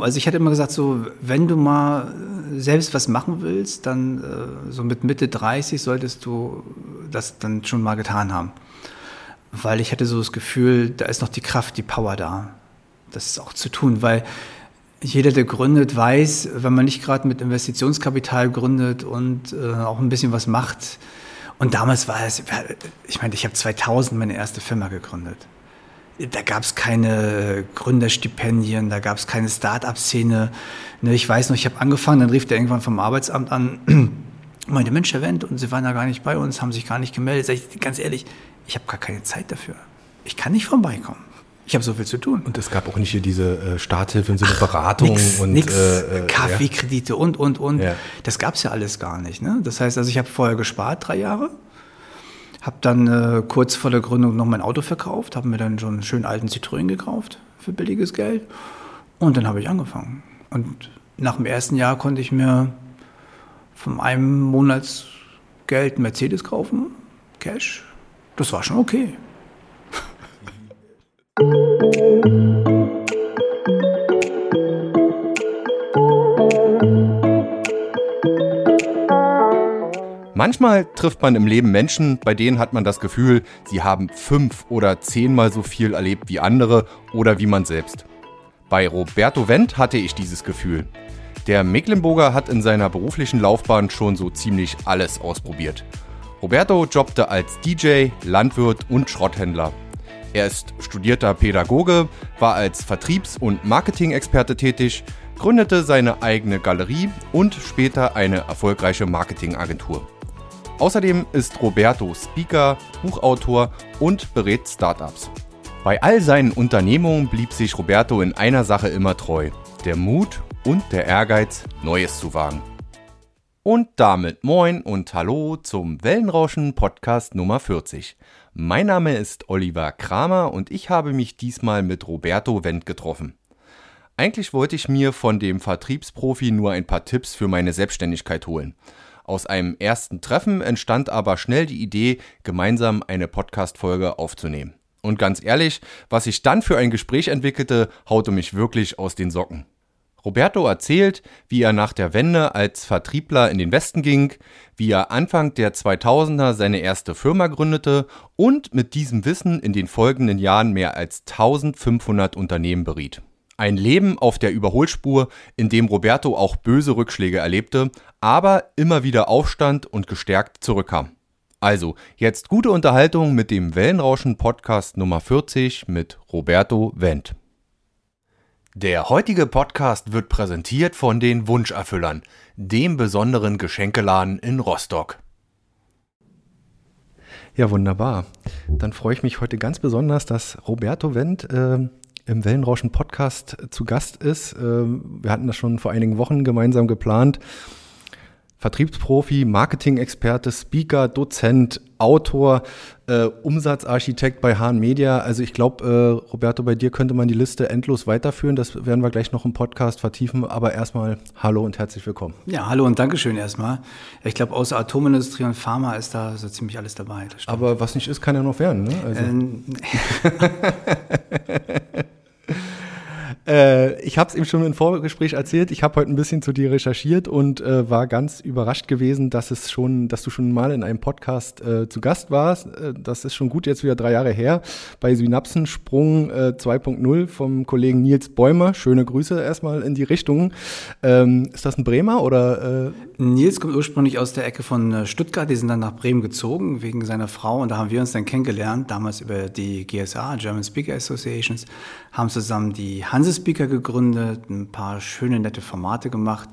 Also ich hatte immer gesagt, so, wenn du mal selbst was machen willst, dann äh, so mit Mitte 30 solltest du das dann schon mal getan haben. Weil ich hatte so das Gefühl, da ist noch die Kraft, die Power da, das auch zu tun. Weil jeder, der gründet, weiß, wenn man nicht gerade mit Investitionskapital gründet und äh, auch ein bisschen was macht. Und damals war es, ich meine, ich habe 2000 meine erste Firma gegründet da gab es keine Gründerstipendien, da gab es keine Start-up-Szene. Ne, ich weiß noch, ich habe angefangen, dann rief der irgendwann vom Arbeitsamt an, meinte, Mensch, Herr Wendt, und Sie waren da gar nicht bei uns, haben sich gar nicht gemeldet. Sag ich, ganz ehrlich, ich habe gar keine Zeit dafür. Ich kann nicht vorbeikommen. Ich habe so viel zu tun. Und es gab auch nicht hier diese äh, Starthilfe in so eine Beratung nix, und nix, äh, äh, KfW-Kredite und, und, und. Ja. Das gab es ja alles gar nicht. Ne? Das heißt, also ich habe vorher gespart, drei Jahre habe dann äh, kurz vor der Gründung noch mein Auto verkauft, habe mir dann schon einen schönen alten Citroën gekauft für billiges Geld. Und dann habe ich angefangen. Und nach dem ersten Jahr konnte ich mir von einem Monatsgeld Mercedes kaufen, Cash. Das war schon okay. Manchmal trifft man im Leben Menschen, bei denen hat man das Gefühl, sie haben fünf oder zehnmal so viel erlebt wie andere oder wie man selbst. Bei Roberto Wendt hatte ich dieses Gefühl. Der Mecklenburger hat in seiner beruflichen Laufbahn schon so ziemlich alles ausprobiert. Roberto jobbte als DJ, Landwirt und Schrotthändler. Er ist studierter Pädagoge, war als Vertriebs- und Marketing-Experte tätig, gründete seine eigene Galerie und später eine erfolgreiche Marketingagentur. Außerdem ist Roberto Speaker, Buchautor und berät Startups. Bei all seinen Unternehmungen blieb sich Roberto in einer Sache immer treu: der Mut und der Ehrgeiz, Neues zu wagen. Und damit moin und hallo zum Wellenrauschen Podcast Nummer 40. Mein Name ist Oliver Kramer und ich habe mich diesmal mit Roberto Wendt getroffen. Eigentlich wollte ich mir von dem Vertriebsprofi nur ein paar Tipps für meine Selbstständigkeit holen. Aus einem ersten Treffen entstand aber schnell die Idee, gemeinsam eine Podcast-Folge aufzunehmen. Und ganz ehrlich, was sich dann für ein Gespräch entwickelte, haute mich wirklich aus den Socken. Roberto erzählt, wie er nach der Wende als Vertriebler in den Westen ging, wie er Anfang der 2000er seine erste Firma gründete und mit diesem Wissen in den folgenden Jahren mehr als 1500 Unternehmen beriet. Ein Leben auf der Überholspur, in dem Roberto auch böse Rückschläge erlebte, aber immer wieder aufstand und gestärkt zurückkam. Also, jetzt gute Unterhaltung mit dem Wellenrauschen Podcast Nummer 40 mit Roberto Wendt. Der heutige Podcast wird präsentiert von den Wunscherfüllern, dem besonderen Geschenkeladen in Rostock. Ja, wunderbar. Dann freue ich mich heute ganz besonders, dass Roberto Wendt äh, im Wellenrauschen Podcast zu Gast ist. Ähm, wir hatten das schon vor einigen Wochen gemeinsam geplant. Vertriebsprofi, Marketing-Experte, Speaker, Dozent, Autor, äh, Umsatzarchitekt bei Hahn Media. Also ich glaube, äh, Roberto, bei dir könnte man die Liste endlos weiterführen. Das werden wir gleich noch im Podcast vertiefen. Aber erstmal hallo und herzlich willkommen. Ja, hallo und Dankeschön erstmal. Ich glaube, außer Atomindustrie und Pharma ist da so ziemlich alles dabei. Aber was nicht ist, kann ja noch werden. Ne? Also. Ähm, Äh, ich habe es eben schon im Vorgespräch erzählt. Ich habe heute ein bisschen zu dir recherchiert und äh, war ganz überrascht gewesen, dass es schon, dass du schon mal in einem Podcast äh, zu Gast warst. Äh, das ist schon gut jetzt wieder drei Jahre her bei Synapsensprung 2.0 äh, vom Kollegen Nils Bäumer. Schöne Grüße erstmal in die Richtung. Ähm, ist das ein Bremer oder? Äh? Nils kommt ursprünglich aus der Ecke von Stuttgart. Die sind dann nach Bremen gezogen wegen seiner Frau und da haben wir uns dann kennengelernt, damals über die GSA, German Speaker Associations, haben zusammen die Hanses Speaker gegründet, ein paar schöne, nette Formate gemacht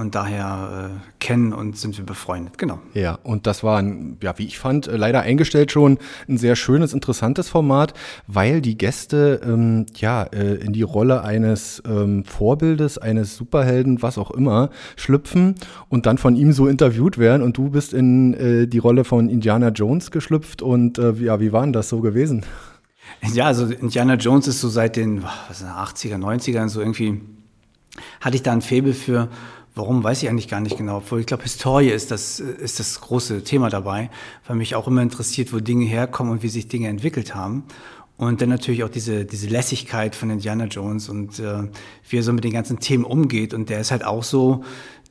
und daher äh, kennen und sind wir befreundet, genau. Ja, und das war, ein, ja, wie ich fand, äh, leider eingestellt schon ein sehr schönes, interessantes Format, weil die Gäste ähm, ja äh, in die Rolle eines ähm, Vorbildes, eines Superhelden, was auch immer, schlüpfen und dann von ihm so interviewt werden und du bist in äh, die Rolle von Indiana Jones geschlüpft und äh, ja, wie war denn das so gewesen? Ja, also Indiana Jones ist so seit den was, 80er, 90ern so irgendwie, hatte ich da ein Faible für, warum, weiß ich eigentlich gar nicht genau. Obwohl ich glaube, Historie ist das, ist das große Thema dabei, weil mich auch immer interessiert, wo Dinge herkommen und wie sich Dinge entwickelt haben. Und dann natürlich auch diese, diese Lässigkeit von Indiana Jones und äh, wie er so mit den ganzen Themen umgeht. Und der ist halt auch so,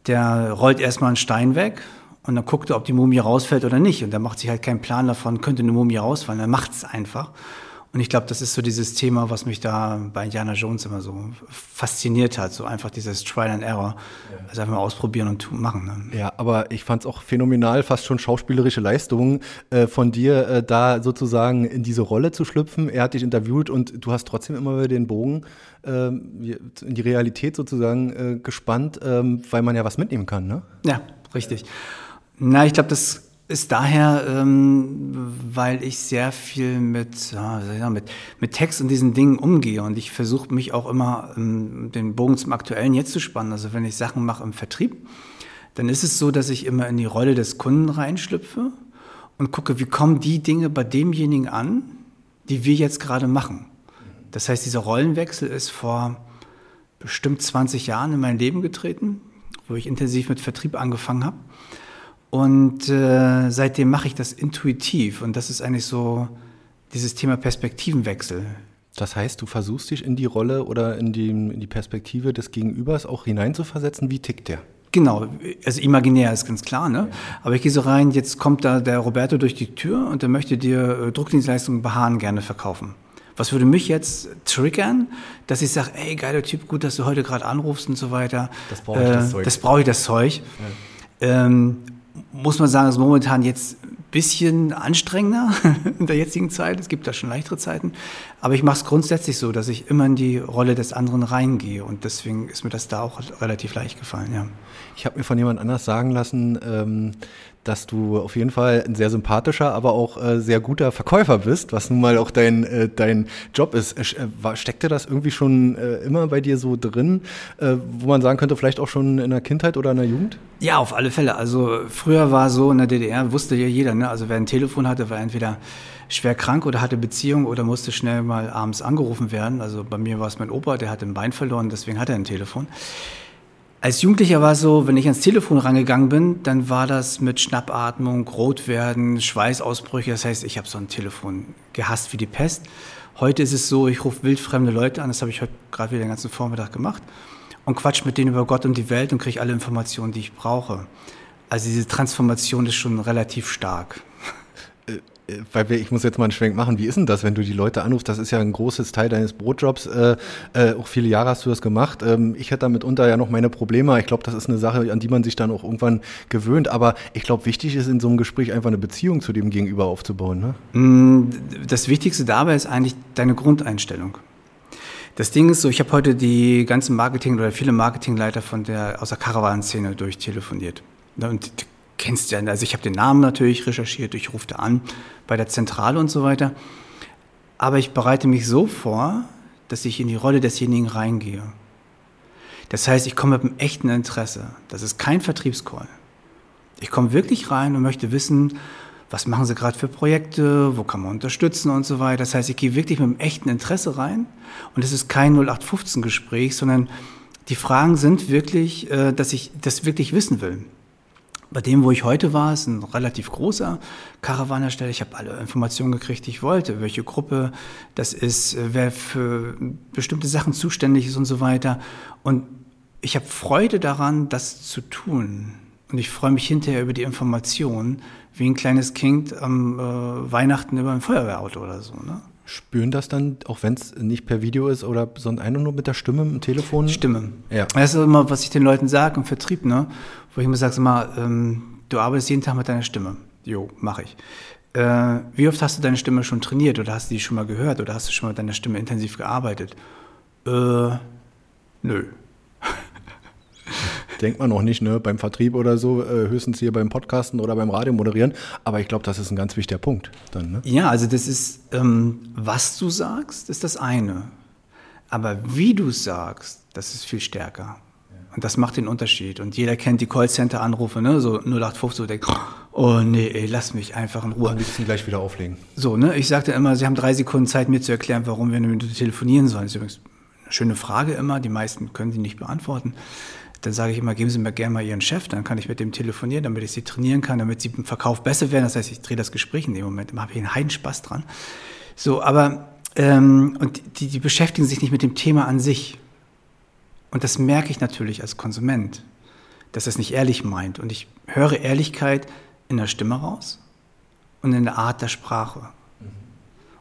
der rollt erstmal einen Stein weg und dann guckt er, ob die Mumie rausfällt oder nicht. Und der macht sich halt keinen Plan davon, könnte eine Mumie rausfallen. Er macht es einfach. Und ich glaube, das ist so dieses Thema, was mich da bei Indiana Jones immer so fasziniert hat. So einfach dieses Trial and Error. Also einfach mal ausprobieren und machen. Ne? Ja, aber ich fand es auch phänomenal, fast schon schauspielerische Leistungen äh, von dir, äh, da sozusagen in diese Rolle zu schlüpfen. Er hat dich interviewt und du hast trotzdem immer wieder den Bogen äh, in die Realität sozusagen äh, gespannt, ähm, weil man ja was mitnehmen kann. Ne? Ja, richtig. Na, ich glaube, das ist daher, ähm, weil ich sehr viel mit, ja, mit, mit Text und diesen Dingen umgehe und ich versuche mich auch immer ähm, den Bogen zum Aktuellen jetzt zu spannen. Also wenn ich Sachen mache im Vertrieb, dann ist es so, dass ich immer in die Rolle des Kunden reinschlüpfe und gucke, wie kommen die Dinge bei demjenigen an, die wir jetzt gerade machen. Das heißt, dieser Rollenwechsel ist vor bestimmt 20 Jahren in mein Leben getreten, wo ich intensiv mit Vertrieb angefangen habe. Und äh, seitdem mache ich das intuitiv. Und das ist eigentlich so dieses Thema Perspektivenwechsel. Das heißt, du versuchst dich in die Rolle oder in die, in die Perspektive des Gegenübers auch hineinzuversetzen. Wie tickt der? Genau, also imaginär ist ganz klar, ne? Aber ich gehe so rein, jetzt kommt da der Roberto durch die Tür und der möchte dir äh, Druckdienstleistungen bei Hahn gerne verkaufen. Was würde mich jetzt triggern, dass ich sage, ey, geiler Typ, gut, dass du heute gerade anrufst und so weiter. Das brauche ich, äh, das Zeug. Das brauche ich, das Zeug. Ja. Ähm, muss man sagen, ist momentan jetzt ein bisschen anstrengender in der jetzigen Zeit. Es gibt da schon leichtere Zeiten. Aber ich mache es grundsätzlich so, dass ich immer in die Rolle des anderen reingehe. Und deswegen ist mir das da auch relativ leicht gefallen, ja. Ich habe mir von jemand anders sagen lassen, ähm, dass du auf jeden Fall ein sehr sympathischer, aber auch äh, sehr guter Verkäufer bist, was nun mal auch dein, äh, dein Job ist. Äh, steckte das irgendwie schon äh, immer bei dir so drin, äh, wo man sagen könnte, vielleicht auch schon in der Kindheit oder in der Jugend? Ja, auf alle Fälle. Also früher war so in der DDR, wusste ja jeder, ne? also wer ein Telefon hatte, war entweder schwer krank oder hatte Beziehung oder musste schnell mal abends angerufen werden. Also bei mir war es mein Opa, der hat ein Bein verloren, deswegen hat er ein Telefon. Als Jugendlicher war es so, wenn ich ans Telefon rangegangen bin, dann war das mit Schnappatmung, Rotwerden, Schweißausbrüche. Das heißt, ich habe so ein Telefon gehasst wie die Pest. Heute ist es so, ich rufe wildfremde Leute an, das habe ich heute gerade wieder den ganzen Vormittag gemacht, und quatsch mit denen über Gott und die Welt und kriege alle Informationen, die ich brauche. Also diese Transformation ist schon relativ stark. Weil wir, ich muss jetzt mal einen Schwenk machen, wie ist denn das, wenn du die Leute anrufst? Das ist ja ein großes Teil deines Brotjobs. Äh, äh, auch viele Jahre hast du das gemacht. Ähm, ich hätte da mitunter ja noch meine Probleme. Ich glaube, das ist eine Sache, an die man sich dann auch irgendwann gewöhnt. Aber ich glaube, wichtig ist in so einem Gespräch einfach eine Beziehung zu dem Gegenüber aufzubauen. Ne? Mm, das Wichtigste dabei ist eigentlich deine Grundeinstellung. Das Ding ist so, ich habe heute die ganzen Marketing- oder viele Marketingleiter von der, aus der Caravan-Szene durchtelefoniert. Ne, und kennst ja, also ich habe den Namen natürlich recherchiert, ich rufe da an bei der Zentrale und so weiter. Aber ich bereite mich so vor, dass ich in die Rolle desjenigen reingehe. Das heißt, ich komme mit einem echten Interesse. Das ist kein Vertriebscall. Ich komme wirklich rein und möchte wissen, was machen Sie gerade für Projekte, wo kann man unterstützen und so weiter. Das heißt, ich gehe wirklich mit einem echten Interesse rein und es ist kein 0815-Gespräch, sondern die Fragen sind wirklich, äh, dass ich das wirklich wissen will. Bei dem, wo ich heute war, ist ein relativ großer Karawanersteller. Ich habe alle Informationen gekriegt, die ich wollte. Welche Gruppe das ist, wer für bestimmte Sachen zuständig ist und so weiter. Und ich habe Freude daran, das zu tun. Und ich freue mich hinterher über die Informationen, wie ein kleines Kind am äh, Weihnachten über ein Feuerwehrauto oder so. Ne? Spüren das dann, auch wenn es nicht per Video ist oder sondern einfach nur mit der Stimme im Telefon? Stimme. Ja. Das ist immer, was ich den Leuten sage im Vertrieb, ne? Wo ich immer sage, mal, ähm, du arbeitest jeden Tag mit deiner Stimme. Jo, mache ich. Äh, wie oft hast du deine Stimme schon trainiert oder hast du die schon mal gehört oder hast du schon mal mit deiner Stimme intensiv gearbeitet? Äh, nö denkt man noch nicht, ne? Beim Vertrieb oder so, äh, höchstens hier beim Podcasten oder beim Radio moderieren. Aber ich glaube, das ist ein ganz wichtiger Punkt dann, ne? Ja, also das ist, ähm, was du sagst, ist das eine. Aber wie du sagst, das ist viel stärker. Und das macht den Unterschied. Und jeder kennt die Callcenter-Anrufe, ne? so 0815, so denkt, oh nee, ey, lass mich einfach in Ruhe. Am liebsten gleich wieder auflegen. So, ne? Ich sagte immer, Sie haben drei Sekunden Zeit, mir zu erklären, warum wir mit telefonieren sollen. Das ist übrigens eine schöne Frage immer. Die meisten können sie nicht beantworten. Dann sage ich immer, geben Sie mir gerne mal Ihren Chef, dann kann ich mit dem telefonieren, damit ich Sie trainieren kann, damit Sie im Verkauf besser werden. Das heißt, ich drehe das Gespräch in dem Moment, da habe ich einen Heidenspaß dran. So, aber Ähm, und die, die beschäftigen sich nicht mit dem Thema an sich. Und das merke ich natürlich als Konsument, dass er es nicht ehrlich meint. Und ich höre Ehrlichkeit in der Stimme raus und in der Art der Sprache.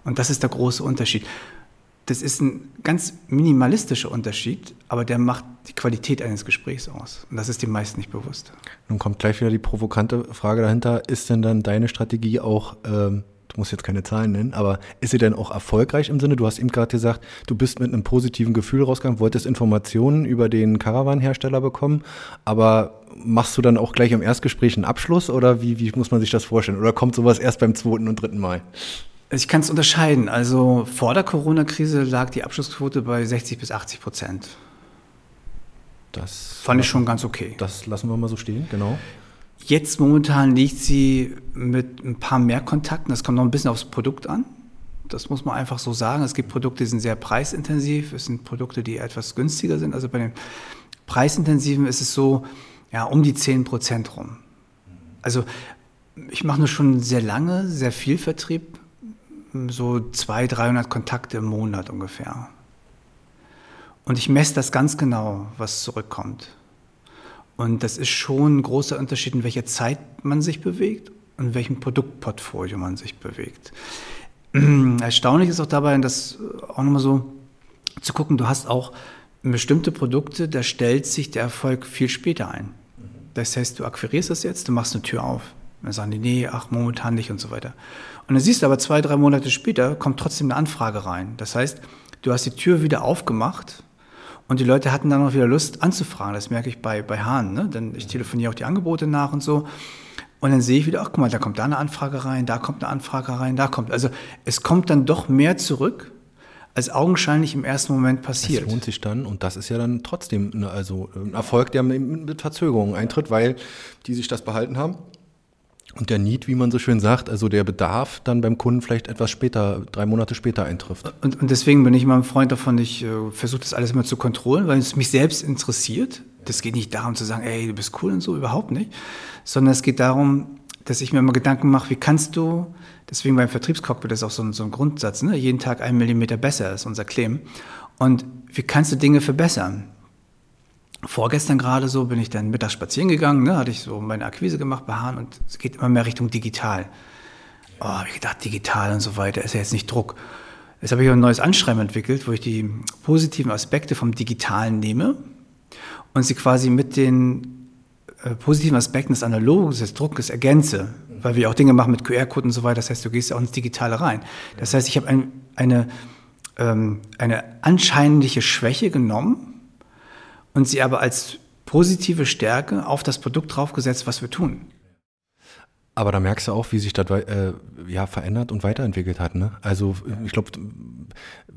Und das ist der große Unterschied. Das ist ein ganz minimalistischer Unterschied, aber der macht die Qualität eines Gesprächs aus. Und das ist den meisten nicht bewusst. Nun kommt gleich wieder die provokante Frage dahinter. Ist denn dann deine Strategie auch, ähm, du musst jetzt keine Zahlen nennen, aber ist sie denn auch erfolgreich im Sinne? Du hast eben gerade gesagt, du bist mit einem positiven Gefühl rausgegangen, wolltest Informationen über den Caravan-Hersteller bekommen, aber machst du dann auch gleich im Erstgespräch einen Abschluss oder wie, wie muss man sich das vorstellen? Oder kommt sowas erst beim zweiten und dritten Mal? Ich kann es unterscheiden. Also vor der Corona-Krise lag die Abschlussquote bei 60 bis 80 Prozent. Das fand ich schon ganz okay. Das lassen wir mal so stehen, genau. Jetzt momentan liegt sie mit ein paar mehr Kontakten. Das kommt noch ein bisschen aufs Produkt an. Das muss man einfach so sagen. Es gibt Produkte, die sind sehr preisintensiv. Es sind Produkte, die etwas günstiger sind. Also bei den preisintensiven ist es so, ja, um die 10 Prozent rum. Also ich mache nur schon sehr lange, sehr viel Vertrieb so 200, 300 Kontakte im Monat ungefähr. Und ich messe das ganz genau, was zurückkommt. Und das ist schon ein großer Unterschied, in welcher Zeit man sich bewegt und in welchem Produktportfolio man sich bewegt. Erstaunlich ist auch dabei, das auch nochmal so zu gucken, du hast auch bestimmte Produkte, da stellt sich der Erfolg viel später ein. Das heißt, du akquirierst das jetzt, du machst eine Tür auf. Dann sagen die, nee, ach, momentan nicht und so weiter. Und dann siehst du aber zwei, drei Monate später kommt trotzdem eine Anfrage rein. Das heißt, du hast die Tür wieder aufgemacht und die Leute hatten dann auch wieder Lust anzufragen. Das merke ich bei, bei Hahn. Ne? Denn ich telefoniere auch die Angebote nach und so. Und dann sehe ich wieder, ach guck mal, da kommt da eine Anfrage rein, da kommt eine Anfrage rein, da kommt. Also es kommt dann doch mehr zurück, als augenscheinlich im ersten Moment passiert. Das lohnt sich dann und das ist ja dann trotzdem eine, also ein Erfolg, der mit Verzögerungen eintritt, weil die sich das behalten haben und der Need, wie man so schön sagt, also der Bedarf dann beim Kunden vielleicht etwas später, drei Monate später eintrifft. Und, und deswegen bin ich immer ein Freund davon, ich äh, versuche das alles immer zu kontrollieren, weil es mich selbst interessiert. Das geht nicht darum zu sagen, ey, du bist cool und so, überhaupt nicht. Sondern es geht darum, dass ich mir immer Gedanken mache, wie kannst du, deswegen beim Vertriebscockpit ist auch so ein, so ein Grundsatz, ne? jeden Tag ein Millimeter besser ist unser Claim. Und wie kannst du Dinge verbessern? Vorgestern gerade so bin ich dann mittags spazieren gegangen, ne, hatte ich so meine Akquise gemacht bei Hahn und es geht immer mehr Richtung digital. Oh, habe ich gedacht, digital und so weiter, ist ja jetzt nicht Druck. Jetzt habe ich ein neues Anschreiben entwickelt, wo ich die positiven Aspekte vom Digitalen nehme und sie quasi mit den äh, positiven Aspekten des Analogen, des Druckes ergänze, weil wir auch Dinge machen mit QR-Code und so weiter. Das heißt, du gehst ja auch ins Digitale rein. Das heißt, ich habe ein, eine, ähm, eine anscheinliche Schwäche genommen und sie aber als positive Stärke auf das Produkt draufgesetzt, was wir tun. Aber da merkst du auch, wie sich das äh, ja, verändert und weiterentwickelt hat. Ne? Also ich glaube,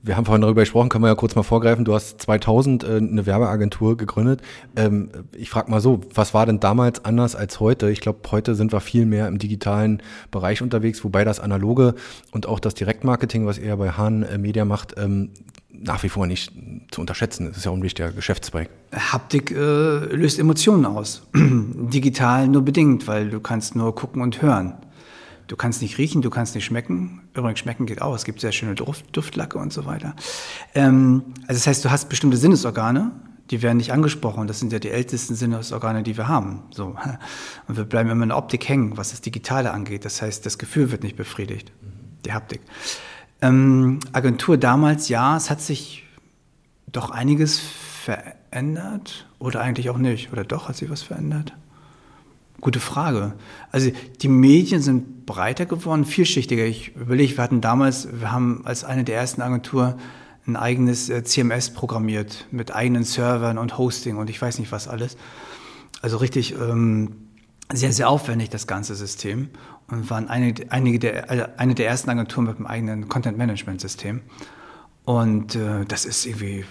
wir haben vorhin darüber gesprochen, können wir ja kurz mal vorgreifen. Du hast 2000 äh, eine Werbeagentur gegründet. Ähm, ich frage mal so, was war denn damals anders als heute? Ich glaube, heute sind wir viel mehr im digitalen Bereich unterwegs, wobei das Analoge und auch das Direktmarketing, was ihr bei Hahn äh, Media macht, ähm, nach wie vor nicht zu unterschätzen. Das ist ja auch ein wichtiger Geschäftszweig. Haptik äh, löst Emotionen aus. Digital nur bedingt, weil du kannst nur gucken und hören. Du kannst nicht riechen, du kannst nicht schmecken. Übrigens, schmecken geht auch. Es gibt sehr schöne Duft, Duftlacke und so weiter. Ähm, also das heißt, du hast bestimmte Sinnesorgane, die werden nicht angesprochen. Das sind ja die ältesten Sinnesorgane, die wir haben. So. Und wir bleiben immer in der Optik hängen, was das Digitale angeht. Das heißt, das Gefühl wird nicht befriedigt, die Haptik. Ähm, Agentur damals, ja, es hat sich doch einiges verändert oder eigentlich auch nicht. Oder doch, hat sich was verändert? Gute Frage. Also die Medien sind breiter geworden, vielschichtiger. Ich überlege, wir hatten damals, wir haben als eine der ersten Agenturen ein eigenes äh, CMS programmiert mit eigenen Servern und Hosting und ich weiß nicht was alles. Also richtig ähm, sehr, sehr aufwendig, das ganze System. Und waren eine, einige der, also eine der ersten Agenturen mit einem eigenen Content-Management-System. Und äh, das ist irgendwie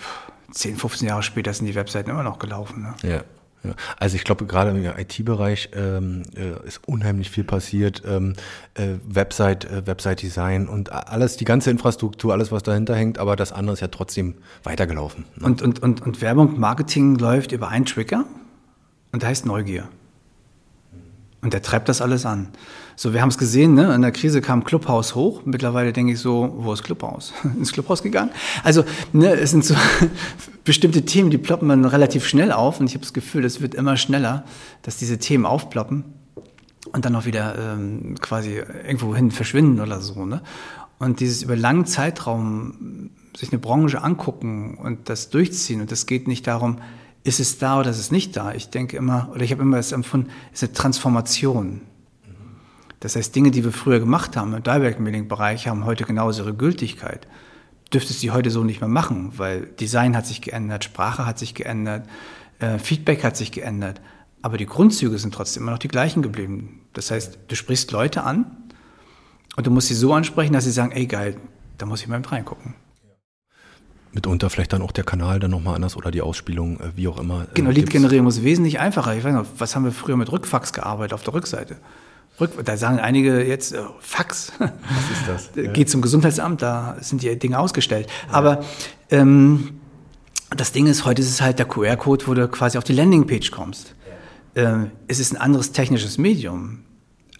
10, 15 Jahre später sind die Webseiten immer noch gelaufen. Ne? Ja. Ja. Also ich glaube, gerade im IT-Bereich ähm, äh, ist unheimlich viel passiert. Ähm, äh, Website, äh, Website-Design und alles, die ganze Infrastruktur, alles, was dahinter hängt, aber das andere ist ja trotzdem weitergelaufen. Ne? Und, und, und, und Werbung, Marketing läuft über einen Trigger und der heißt Neugier. Und der treibt das alles an. So, wir haben es gesehen, ne? in der Krise kam Clubhaus hoch. Mittlerweile denke ich so, wo ist Clubhaus? Ins Clubhaus gegangen? Also, ne, es sind so bestimmte Themen, die ploppen dann relativ schnell auf. Und ich habe das Gefühl, es wird immer schneller, dass diese Themen aufploppen und dann auch wieder ähm, quasi irgendwo hin verschwinden oder so. Ne? Und dieses über langen Zeitraum sich eine Branche angucken und das durchziehen. Und es geht nicht darum, ist es da oder ist es nicht da. Ich denke immer, oder ich habe immer das empfunden, es ist eine Transformation. Das heißt, Dinge, die wir früher gemacht haben im Direct Mailing Bereich, haben heute genauso ihre Gültigkeit. Dürftest du heute so nicht mehr machen, weil Design hat sich geändert, Sprache hat sich geändert, äh, Feedback hat sich geändert. Aber die Grundzüge sind trotzdem immer noch die gleichen geblieben. Das heißt, du sprichst Leute an und du musst sie so ansprechen, dass sie sagen, ey geil, da muss ich mal mit reingucken mitunter vielleicht dann auch der Kanal dann nochmal anders oder die Ausspielung, äh, wie auch immer. Äh, genau, Lead-Generierung ist wesentlich einfacher. Ich weiß noch, was haben wir früher mit Rückfax gearbeitet auf der Rückseite? Rück, da sagen einige jetzt, äh, Fax. Was ist das? Ja. Geht zum Gesundheitsamt, da sind die Dinge ausgestellt. Ja. Aber ähm, das Ding ist, heute ist es halt der QR-Code, wo du quasi auf die Landingpage kommst. Ja. Ähm, es ist ein anderes technisches Medium,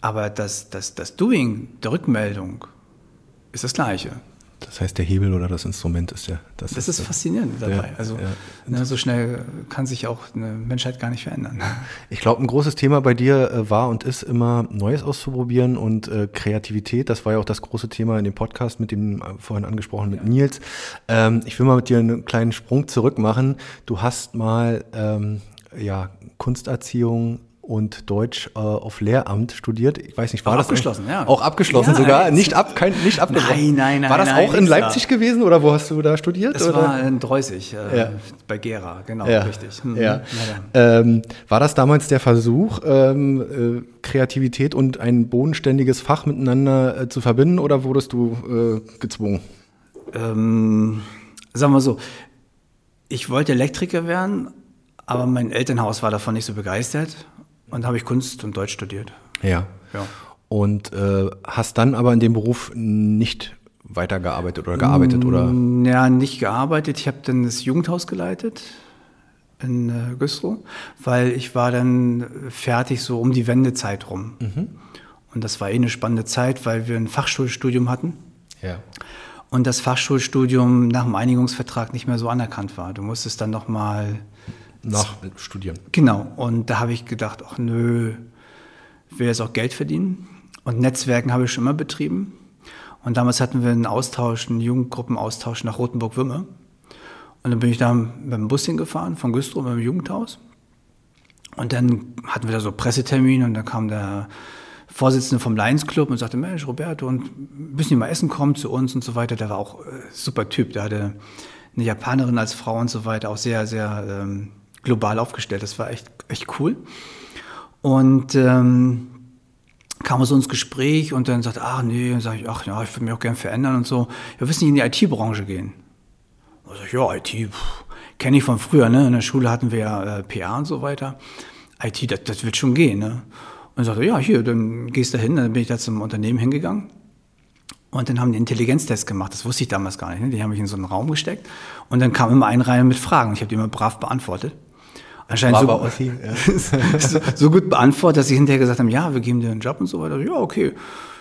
aber das, das, das Doing der Rückmeldung ist das gleiche. Das heißt, der Hebel oder das Instrument ist ja das. Das ist, ist faszinierend dabei. Ja, also ja. Ne, so schnell kann sich auch eine Menschheit gar nicht verändern. Ich glaube, ein großes Thema bei dir äh, war und ist immer Neues auszuprobieren und äh, Kreativität. Das war ja auch das große Thema in dem Podcast mit dem äh, vorhin angesprochen mit ja. Nils. Ähm, ich will mal mit dir einen kleinen Sprung zurück machen. Du hast mal ähm, ja Kunsterziehung und Deutsch äh, auf Lehramt studiert. Ich weiß nicht, war auch das abgeschlossen? Ja. Auch abgeschlossen ja, sogar, nicht ab, kein, nicht abgebrochen. Nein, nein, nein. War das nein, auch in Leipzig war. gewesen oder wo hast du da studiert? Das oder? war in Dreusig, äh, ja. bei Gera, genau, ja. richtig. Mhm. Ja. Ähm, war das damals der Versuch, ähm, äh, Kreativität und ein bodenständiges Fach miteinander äh, zu verbinden oder wurdest du äh, gezwungen? Ähm, sagen wir so, ich wollte Elektriker werden, aber mein Elternhaus war davon nicht so begeistert und habe ich Kunst und Deutsch studiert. Ja. ja. Und äh, hast dann aber in dem Beruf nicht weitergearbeitet oder gearbeitet oder? Mm, ja, nicht gearbeitet. Ich habe dann das Jugendhaus geleitet in äh, Güstrow, weil ich war dann fertig so um die Wendezeit rum. Mhm. Und das war eh eine spannende Zeit, weil wir ein Fachschulstudium hatten. Ja. Und das Fachschulstudium nach dem Einigungsvertrag nicht mehr so anerkannt war. Du musstest dann noch mal nachstudieren. Genau. Und da habe ich gedacht, ach nö, will jetzt auch Geld verdienen. Und Netzwerken habe ich schon immer betrieben. Und damals hatten wir einen Austausch, einen Jugendgruppenaustausch nach Rothenburg-Wümme. Und dann bin ich da mit dem Bus hingefahren, von Güstrow mit dem Jugendhaus. Und dann hatten wir da so Pressetermin und dann kam der Vorsitzende vom Lions Club und sagte, Mensch, Roberto, und müssen die mal essen kommen zu uns und so weiter. Der war auch äh, super Typ. Der hatte eine Japanerin als Frau und so weiter, auch sehr, sehr ähm, global aufgestellt. Das war echt, echt cool. Und ähm, kam so ins Gespräch und dann sagt, ach nee, und sage ich, ach ja, ich würde mich auch gerne verändern und so. Ja, wissen Sie, in die IT-Branche gehen? Und sag ich, ja, IT, kenne ich von früher, ne? In der Schule hatten wir ja äh, PA und so weiter. IT, das, das wird schon gehen, ne? Und sagte, ja, hier, dann gehst du hin. Dann bin ich da zum Unternehmen hingegangen. Und dann haben die Intelligenztest gemacht. Das wusste ich damals gar nicht. Ne? Die haben mich in so einen Raum gesteckt. Und dann kam immer ein Reihe mit Fragen. Ich habe die immer brav beantwortet anscheinend so, Ossi, ja. so, so, gut beantwortet, dass sie hinterher gesagt haben, ja, wir geben dir einen Job und so weiter. Ja, okay.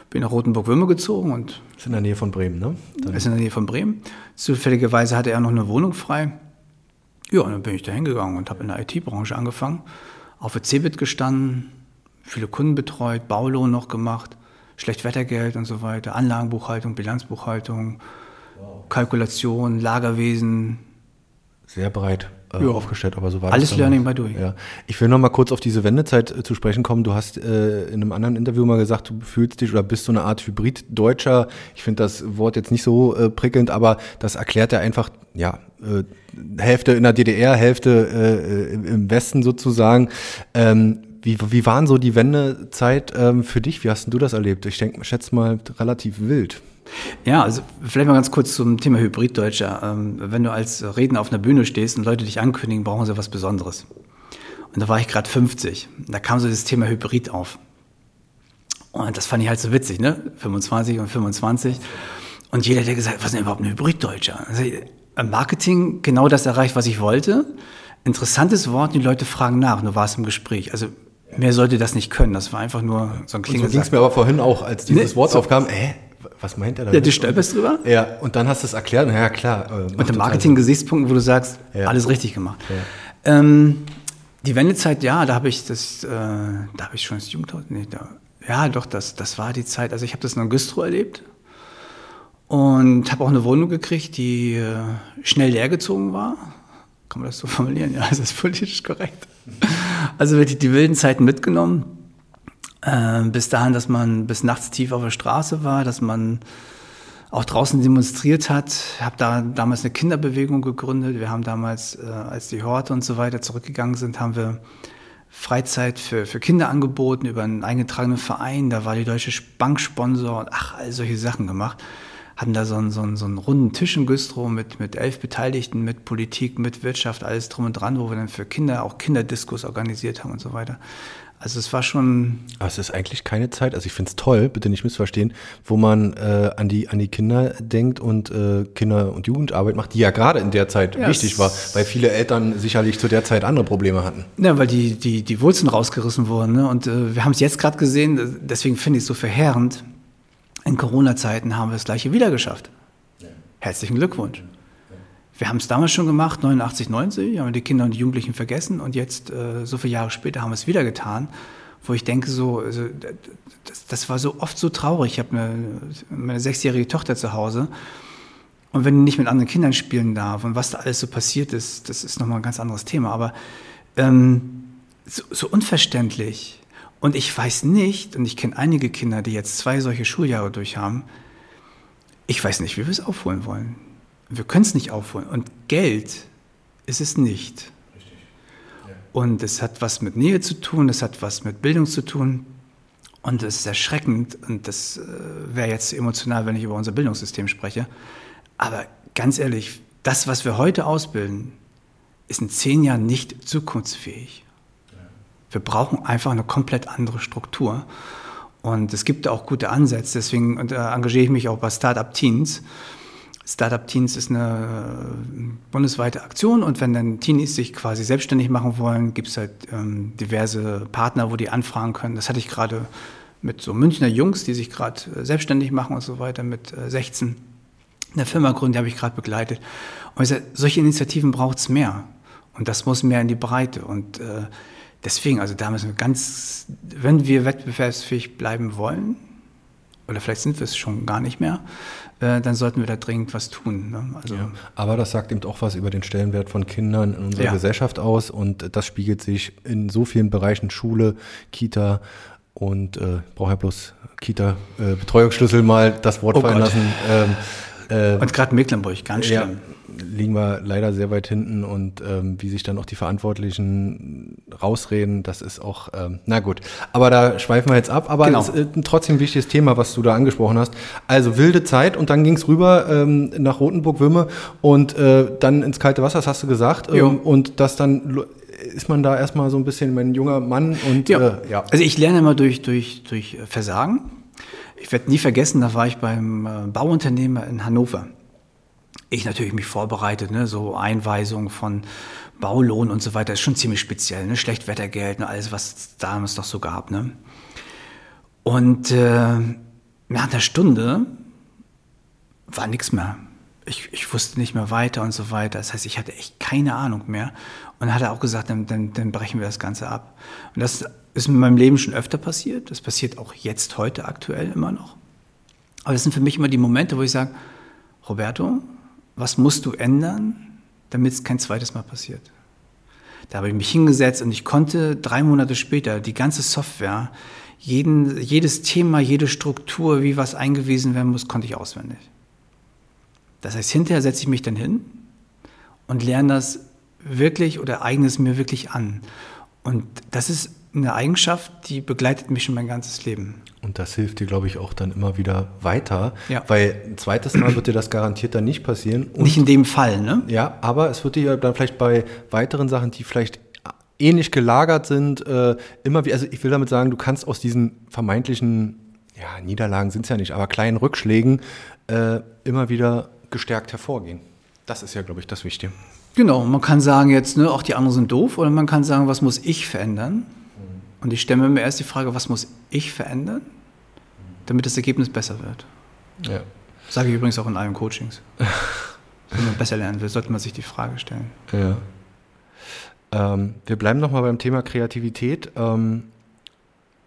Bin nach Rotenburg-Würme gezogen und. Ist in der Nähe von Bremen, ne? Dann ist in der Nähe von Bremen. Zufälligerweise hatte er noch eine Wohnung frei. Ja, und dann bin ich da hingegangen und habe in der IT-Branche angefangen. Auf der Cebit gestanden, viele Kunden betreut, Baulohn noch gemacht, Schlechtwettergeld und so weiter, Anlagenbuchhaltung, Bilanzbuchhaltung, wow. Kalkulation, Lagerwesen. Sehr breit äh, ja. aufgestellt, aber so war Alles Learning by Doing. Ja. Ich will noch mal kurz auf diese Wendezeit äh, zu sprechen kommen. Du hast äh, in einem anderen Interview mal gesagt, du fühlst dich oder bist so eine Art Hybrid-Deutscher. Ich finde das Wort jetzt nicht so äh, prickelnd, aber das erklärt ja einfach, ja, äh, Hälfte in der DDR, Hälfte äh, im Westen sozusagen. Ähm, wie, wie waren so die Wendezeit ähm, für dich? Wie hast du das erlebt? Ich denke, schätze mal relativ wild. Ja, also vielleicht mal ganz kurz zum Thema Hybriddeutscher. Ähm, wenn du als Redner auf einer Bühne stehst und Leute dich ankündigen, brauchen sie was Besonderes. Und da war ich gerade 50. Da kam so das Thema Hybrid auf. Und das fand ich halt so witzig, ne? 25 und 25. Und jeder, der gesagt was ist denn überhaupt ein Hybriddeutscher? Also, Marketing genau das erreicht, was ich wollte. Interessantes Wort, die Leute fragen nach, nur war es im Gespräch. Also Mehr sollte das nicht können. Das war einfach nur so ein Und so ging es mir aber vorhin auch, als dieses Nee, Wort so- aufkam. Äh, was meint er da? Ja, du stolperst drüber. Ja, und dann hast du es erklärt. Na ja, klar. äh, Unter Marketing-Gesichtspunkten, wo du sagst, Ja. alles richtig gemacht. Ähm, die Wendezeit, ja, da habe ich das, äh, da habe ich schon das Jugendhaus, nee, da, ja, doch, das, das war die Zeit. Also ich habe das in Güstrow erlebt und habe auch eine Wohnung gekriegt, die äh, schnell leergezogen war. Kann man das so formulieren? Ja, ist das politisch korrekt? Also wird die, die wilden Zeiten mitgenommen. Äh, bis dahin, dass man bis nachts tief auf der Straße war, dass man auch draußen demonstriert hat. Ich habe da damals eine Kinderbewegung gegründet. Wir haben damals, äh, als die Horte und so weiter zurückgegangen sind, haben wir Freizeit für, für Kinder angeboten über einen eingetragenen Verein. Da war die Deutsche Bank Sponsor und ach, all solche Sachen gemacht. Hatten da so einen, so einen, so einen runden Tisch in Güstrow mit, mit elf Beteiligten, mit Politik, mit Wirtschaft, alles drum und dran, wo wir dann für Kinder auch Kinderdiskos organisiert haben und so weiter. Also es war schon, Aber es ist eigentlich keine Zeit, also ich finde es toll, bitte nicht missverstehen, wo man äh, an, die, an die Kinder denkt und äh, Kinder- und Jugendarbeit macht, die ja gerade in der Zeit Ja, wichtig war, weil viele Eltern sicherlich zu der Zeit andere Probleme hatten. Ja, weil die, die, die Wurzeln rausgerissen wurden. Ne? Und äh, wir haben es jetzt gerade gesehen, äh, deswegen finde ich es so verheerend. In Corona-Zeiten haben wir das gleiche wieder geschafft. Herzlichen Glückwunsch. Wir haben es damals schon gemacht, 89, 90, haben die Kinder und die Jugendlichen vergessen und jetzt, äh, so viele Jahre später, haben wir es wieder getan, wo ich denke, so, also, das, das war so oft so traurig. Ich habe eine, meine sechsjährige Tochter zu Hause und wenn die nicht mit anderen Kindern spielen darf und was da alles so passiert ist, das ist nochmal ein ganz anderes Thema. Aber ähm, so, so unverständlich. Und ich weiß nicht, und ich kenne einige Kinder, die jetzt zwei solche Schuljahre durchhaben, ich weiß nicht, wie wir es aufholen wollen. Wir können es nicht aufholen. Und Geld ist es nicht. Und es hat was mit Nähe zu tun, es hat was mit Bildung zu tun. Und es ist erschreckend, und das äh, wäre jetzt emotional, wenn ich über unser Bildungssystem spreche. Aber ganz ehrlich, das, was wir heute ausbilden, ist in zehn Jahren nicht zukunftsfähig. Wir brauchen einfach eine komplett andere Struktur. Und es gibt auch gute Ansätze, deswegen engagiere ich mich auch bei Startup Teens. Startup Teens ist eine äh, bundesweite Aktion und wenn dann Teenies sich quasi selbstständig machen wollen, gibt es halt ähm, diverse Partner, wo die anfragen können. Das hatte ich gerade mit so Münchner Jungs, die sich gerade äh, selbstständig machen und so weiter, mit äh, 16. Eine Firma gründen, die habe ich gerade begleitet. Und ich sage, solche Initiativen braucht es mehr. Und das muss mehr in die Breite. Und äh, deswegen, also da müssen wir ganz, wenn wir wettbewerbsfähig bleiben wollen, oder vielleicht sind wir es schon gar nicht mehr, äh, dann sollten wir da dringend was tun. Ne? Also, Aber das sagt eben auch was über den Stellenwert von Kindern in unserer Ja. Gesellschaft aus und das spiegelt sich in so vielen Bereichen Schule, Kita und äh, brauche ja bloß Kita äh, Betreuungsschlüssel mal das Wort Oh fallen Gott. lassen. Ähm, äh, Und gerade Mecklenburg, ganz ja, schlimm. Liegen wir leider sehr weit hinten und ähm, wie sich dann auch die Verantwortlichen rausreden, das ist auch, ähm, na gut. Aber da schweifen wir jetzt ab. Aber Genau. es ist ein trotzdem wichtiges Thema, was du da angesprochen hast. Also wilde Zeit und dann ging es rüber ähm, nach Rotenburg-Würme und äh, dann ins kalte Wasser, das hast du gesagt. Ähm, und das dann ist man da erstmal so ein bisschen mein junger Mann und Ja. Äh, ja. Also ich lerne immer durch, durch, durch äh, Versagen. Ich werde nie vergessen, da war ich beim äh, Bauunternehmer in Hannover. Ich natürlich mich vorbereitet, ne, so Einweisung von Baulohn und so weiter, ist schon ziemlich speziell, ne, Schlechtwettergeld und alles, was es damals noch so gab, ne. Und äh, nach einer Stunde war nichts mehr. Ich, ich wusste nicht mehr weiter und so weiter. Das heißt, ich hatte echt keine Ahnung mehr. Und hat er auch gesagt, dann, dann, dann brechen wir das Ganze ab. Und das ist in meinem Leben schon öfter passiert. Das passiert auch jetzt, heute, aktuell immer noch. Aber das sind für mich immer die Momente, wo ich sage, Roberto, was musst du ändern, damit es kein zweites Mal passiert? Da habe ich mich hingesetzt und ich konnte drei Monate später die ganze Software, jeden, jedes Thema, jede Struktur, wie was eingewiesen werden muss, konnte ich auswendig. Das heißt, hinterher setze ich mich dann hin und lerne das wirklich oder eigne es mir wirklich an. Und das ist eine Eigenschaft, die begleitet mich schon mein ganzes Leben. Und das hilft dir, glaube ich, auch dann immer wieder weiter. Ja. Weil ein zweites Mal wird dir das garantiert dann nicht passieren. Und Nicht in dem Fall, ne? Ja, aber es wird dir dann vielleicht bei weiteren Sachen, die vielleicht ähnlich gelagert sind, äh, immer wie, also ich will damit sagen, du kannst aus diesen vermeintlichen, ja, Niederlagen sind es ja nicht, aber kleinen Rückschlägen äh, immer wieder gestärkt hervorgehen. Das ist ja, glaube ich, das Wichtige. Genau, man kann sagen jetzt, ne, auch die anderen sind doof, oder man kann sagen, was muss ich verändern? Und ich stelle mir erst die Frage, was muss ich verändern, damit das Ergebnis besser wird. Ja. Sage ich übrigens auch in allen Coachings. Wenn man besser lernen will, sollte man sich die Frage stellen. Ja. Ähm, wir bleiben nochmal beim Thema Kreativität. Ähm,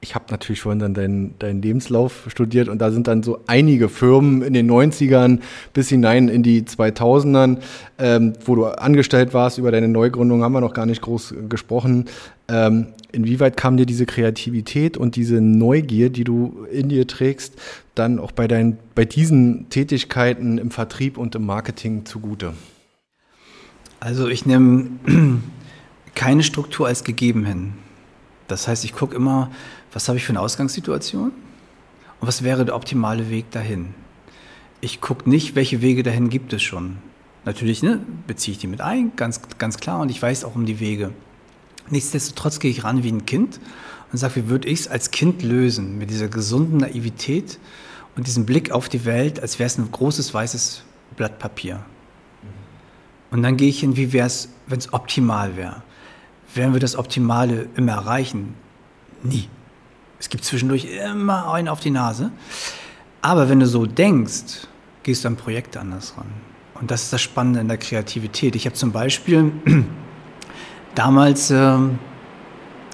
ich habe natürlich vorhin dann deinen, deinen Lebenslauf studiert und da sind dann so einige Firmen in den 90ern bis hinein in die 2000ern, ähm, wo du angestellt warst. Über deine Neugründung haben wir noch gar nicht groß gesprochen. Ähm, inwieweit kam dir diese Kreativität und diese Neugier, die du in dir trägst, dann auch bei, deinen, bei diesen Tätigkeiten im Vertrieb und im Marketing zugute? Also ich nehme keine Struktur als gegeben hin. Das heißt, ich gucke immer, was habe ich für eine Ausgangssituation und was wäre der optimale Weg dahin. Ich gucke nicht, welche Wege dahin gibt es schon. Natürlich ne, beziehe ich die mit ein, ganz, ganz klar, und ich weiß auch um die Wege. Nichtsdestotrotz gehe ich ran wie ein Kind und sage, wie würde ich es als Kind lösen, mit dieser gesunden Naivität und diesem Blick auf die Welt, als wäre es ein großes weißes Blatt Papier. Und dann gehe ich hin, wie wäre es, wenn es optimal wäre. Werden wir das Optimale immer erreichen? Nie. Es gibt zwischendurch immer einen auf die Nase. Aber wenn du so denkst, gehst du an Projekte anders ran. Und das ist das Spannende in der Kreativität. Ich habe zum Beispiel damals, äh,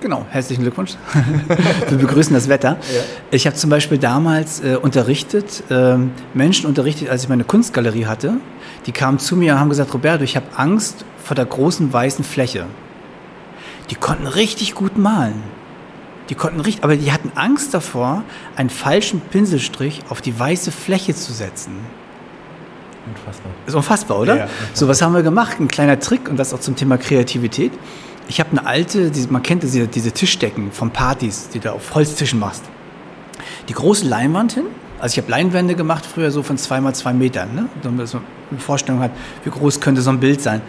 genau, herzlichen Glückwunsch. Wir begrüßen das Wetter. Ja. Ich habe zum Beispiel damals äh, unterrichtet, äh, Menschen unterrichtet, als ich meine Kunstgalerie hatte. Die kamen zu mir und haben gesagt, Roberto, ich habe Angst vor der großen weißen Fläche. Die konnten richtig gut malen. Die konnten richtig, aber die hatten Angst davor, einen falschen Pinselstrich auf die weiße Fläche zu setzen. Unfassbar. Ist unfassbar, oder? Ja, ja, so, was haben wir gemacht? Ein kleiner Trick und das auch zum Thema Kreativität. Ich habe eine alte, man kennt diese, diese Tischdecken von Partys, die du auf Holztischen machst. Die große Leinwand hin. Also ich habe Leinwände gemacht früher so von zwei mal zwei Metern, ne? damit man eine Vorstellung hat, wie groß könnte so ein Bild sein.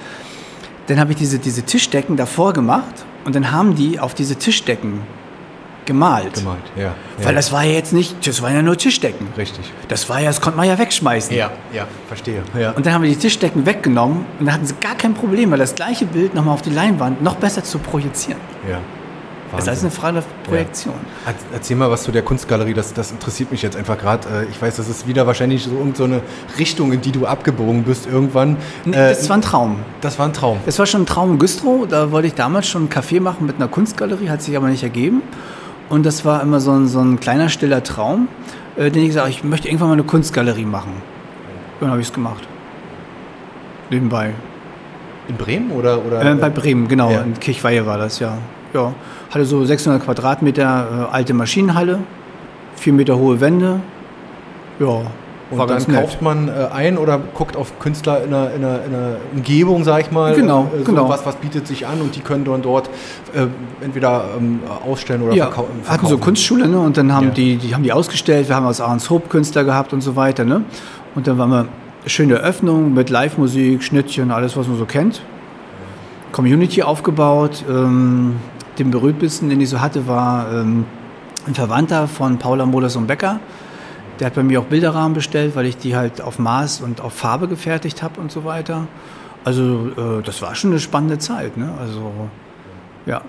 Dann habe ich diese, diese Tischdecken davor gemacht und dann haben die auf diese Tischdecken gemalt. Gemalt, ja. Weil das war ja jetzt nicht, das waren ja nur Tischdecken. Richtig. Das war ja, das konnte man ja wegschmeißen. Ja, ja, verstehe. Ja. Und dann haben wir die Tischdecken weggenommen und dann hatten sie gar kein Problem, weil das gleiche Bild nochmal auf die Leinwand noch besser zu projizieren. Ja. Das ist eine Frage der Projektion. Ja. Erzähl mal was zu der Kunstgalerie, das, das interessiert mich jetzt einfach gerade. Äh, ich weiß, das ist wieder wahrscheinlich so irgendeine Richtung, in die du abgebogen bist irgendwann. Nee, das äh, war ein Traum. Das war ein Traum. Das war schon ein Traum in Güstrow. Da wollte ich damals schon einen Café machen mit einer Kunstgalerie, hat sich aber nicht ergeben. Und das war immer so ein, so ein kleiner, stiller Traum, äh, den ich gesagt habe, ich möchte irgendwann mal eine Kunstgalerie machen. Dann habe ich es gemacht. Nebenbei. In Bremen oder? oder äh, bei Bremen, genau. Ja. In Kirchweihe war das, ja. ja. Hatte so 600 Quadratmeter äh, alte Maschinenhalle, vier Meter hohe Wände. Ja, und dann kauft man äh, ein oder guckt auf Künstler in einer, in einer, in einer Umgebung, sag ich mal. Genau, äh, so genau. Was, was bietet sich an und die können dann dort äh, entweder ähm, ausstellen oder ja, verkau verkaufen. hatten so Kunstschule ne? und dann haben, ja. die, die haben die ausgestellt. Wir haben aus Ahrenshoop Künstler gehabt und so weiter. Ne? Und dann waren wir schöne Eröffnung mit Live-Musik, Schnittchen, alles, was man so kennt. Community aufgebaut. Ähm, den berühmtesten, den ich so hatte, war ähm, ein Verwandter von Paula Moders und Becker der hat bei mir auch Bilderrahmen bestellt, weil ich die halt auf Maß und auf Farbe gefertigt habe und so weiter. Also äh, das war schon eine spannende Zeit. Ne? Also ja,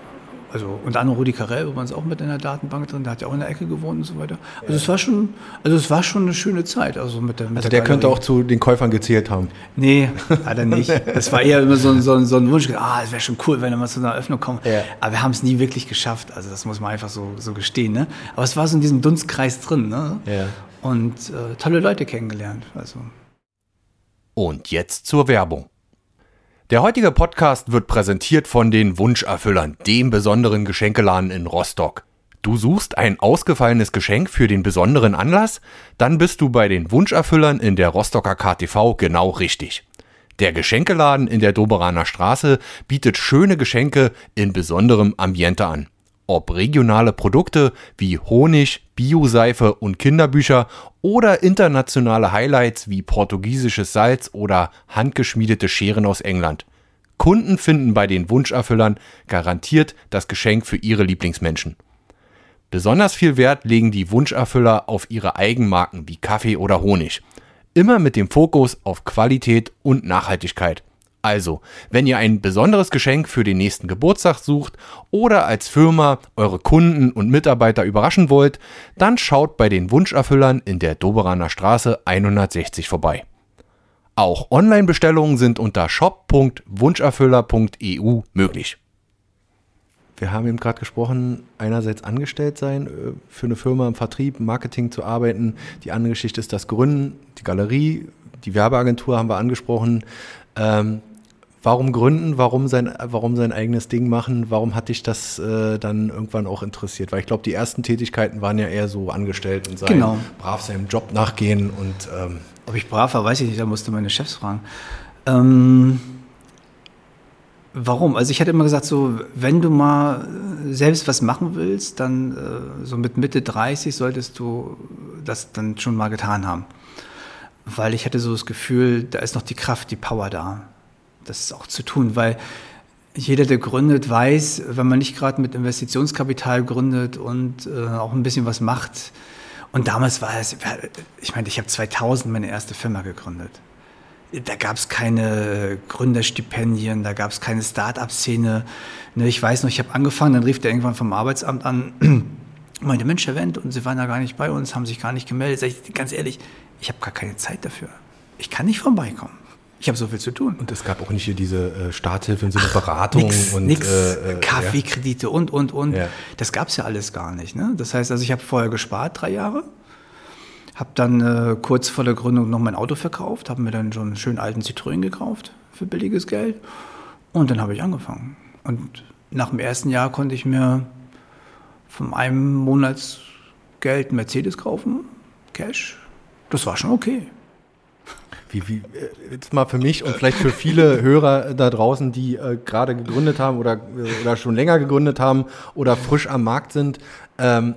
also unter anderem Rudi Carell übrigens auch mit in der Datenbank drin, der hat ja auch in der Ecke gewohnt und so weiter. Also es war schon, also es war schon eine schöne Zeit. Also mit der, mit also der, der könnte auch zu den Käufern gezählt haben. Nee, hat er nicht. Das war eher immer so ein, so ein, so ein Wunsch, ah, es wäre schon cool, wenn er mal zu einer Öffnung kommt. Ja. Aber wir haben es nie wirklich geschafft. Also das muss man einfach so, so gestehen. Ne? Aber es war so in diesem Dunstkreis drin. Ne? Ja und äh, tolle Leute kennengelernt. Also. Und jetzt zur Werbung. Der heutige Podcast wird präsentiert von den Wunscherfüllern, dem besonderen Geschenkeladen in Rostock. Du suchst ein ausgefallenes Geschenk für den besonderen Anlass? Dann bist du bei den Wunscherfüllern in der Rostocker KTV genau richtig. Der Geschenkeladen in der Doberaner Straße bietet schöne Geschenke in besonderem Ambiente an ob regionale Produkte wie Honig, Bioseife und Kinderbücher oder internationale Highlights wie portugiesisches Salz oder handgeschmiedete Scheren aus England. Kunden finden bei den Wunscherfüllern garantiert das Geschenk für ihre Lieblingsmenschen. Besonders viel Wert legen die Wunscherfüller auf ihre Eigenmarken wie Kaffee oder Honig. Immer mit dem Fokus auf Qualität und Nachhaltigkeit. Also, wenn ihr ein besonderes Geschenk für den nächsten Geburtstag sucht oder als Firma eure Kunden und Mitarbeiter überraschen wollt, dann schaut bei den Wunscherfüllern in der Doberaner Straße 160 vorbei. Auch Online-Bestellungen sind unter shop.wunscherfüller.eu möglich. Wir haben eben gerade gesprochen, einerseits angestellt sein, äh, für eine Firma im Vertrieb, Marketing zu arbeiten. Die andere Geschichte ist das Gründen, die Galerie, die Werbeagentur haben wir angesprochen. Ähm, Warum gründen? Warum sein, warum sein eigenes Ding machen? Warum hat dich das äh, dann irgendwann auch interessiert? Weil ich glaube, die ersten Tätigkeiten waren ja eher so angestellt und sein, Genau. brav seinem Job nachgehen und ähm, Ob ich brav war, weiß ich nicht, da musste meine Chefs fragen. Ähm, warum? Also ich hatte immer gesagt, so, wenn du mal äh, selbst was machen willst, dann äh, so mit Mitte 30 solltest du das dann schon mal getan haben. Weil ich hatte so das Gefühl, da ist noch die Kraft, die Power da, das auch zu tun, weil jeder, der gründet, weiß, wenn man nicht gerade mit Investitionskapital gründet und äh, auch ein bisschen was macht. Und damals war es, ich meine, ich habe 2000 meine erste Firma gegründet. Da gab es keine Gründerstipendien, da gab es keine Start-up-Szene. Ne, ich weiß noch, ich habe angefangen, dann rief der irgendwann vom Arbeitsamt an, meinte, Mensch, Wendt, und Sie waren ja gar nicht bei uns, haben sich gar nicht gemeldet. Sag ich, ganz ehrlich, ich habe gar keine Zeit dafür. Ich kann nicht vorbeikommen. Ich habe so viel zu tun. und es gab auch nicht hier diese äh, Starthilfe in so eine Beratung Nix, und nix, äh, äh, Kaffeekredite und, und, und. Ja. Das gab's ja alles gar nicht. Ne? Das heißt, also ich habe vorher gespart, drei Jahre, habe dann äh, kurz vor der Gründung noch mein Auto verkauft, habe mir dann schon einen schönen alten Citroën gekauft für billiges Geld und dann habe ich angefangen. Und nach dem ersten Jahr konnte ich mir von einem Monatsgeld Mercedes kaufen, Cash. Das war schon okay. Wie, wie, äh, jetzt mal für mich und vielleicht für viele Hörer da draußen, die äh, gerade gegründet haben oder, äh, oder schon länger gegründet haben oder frisch am Markt sind. Ähm,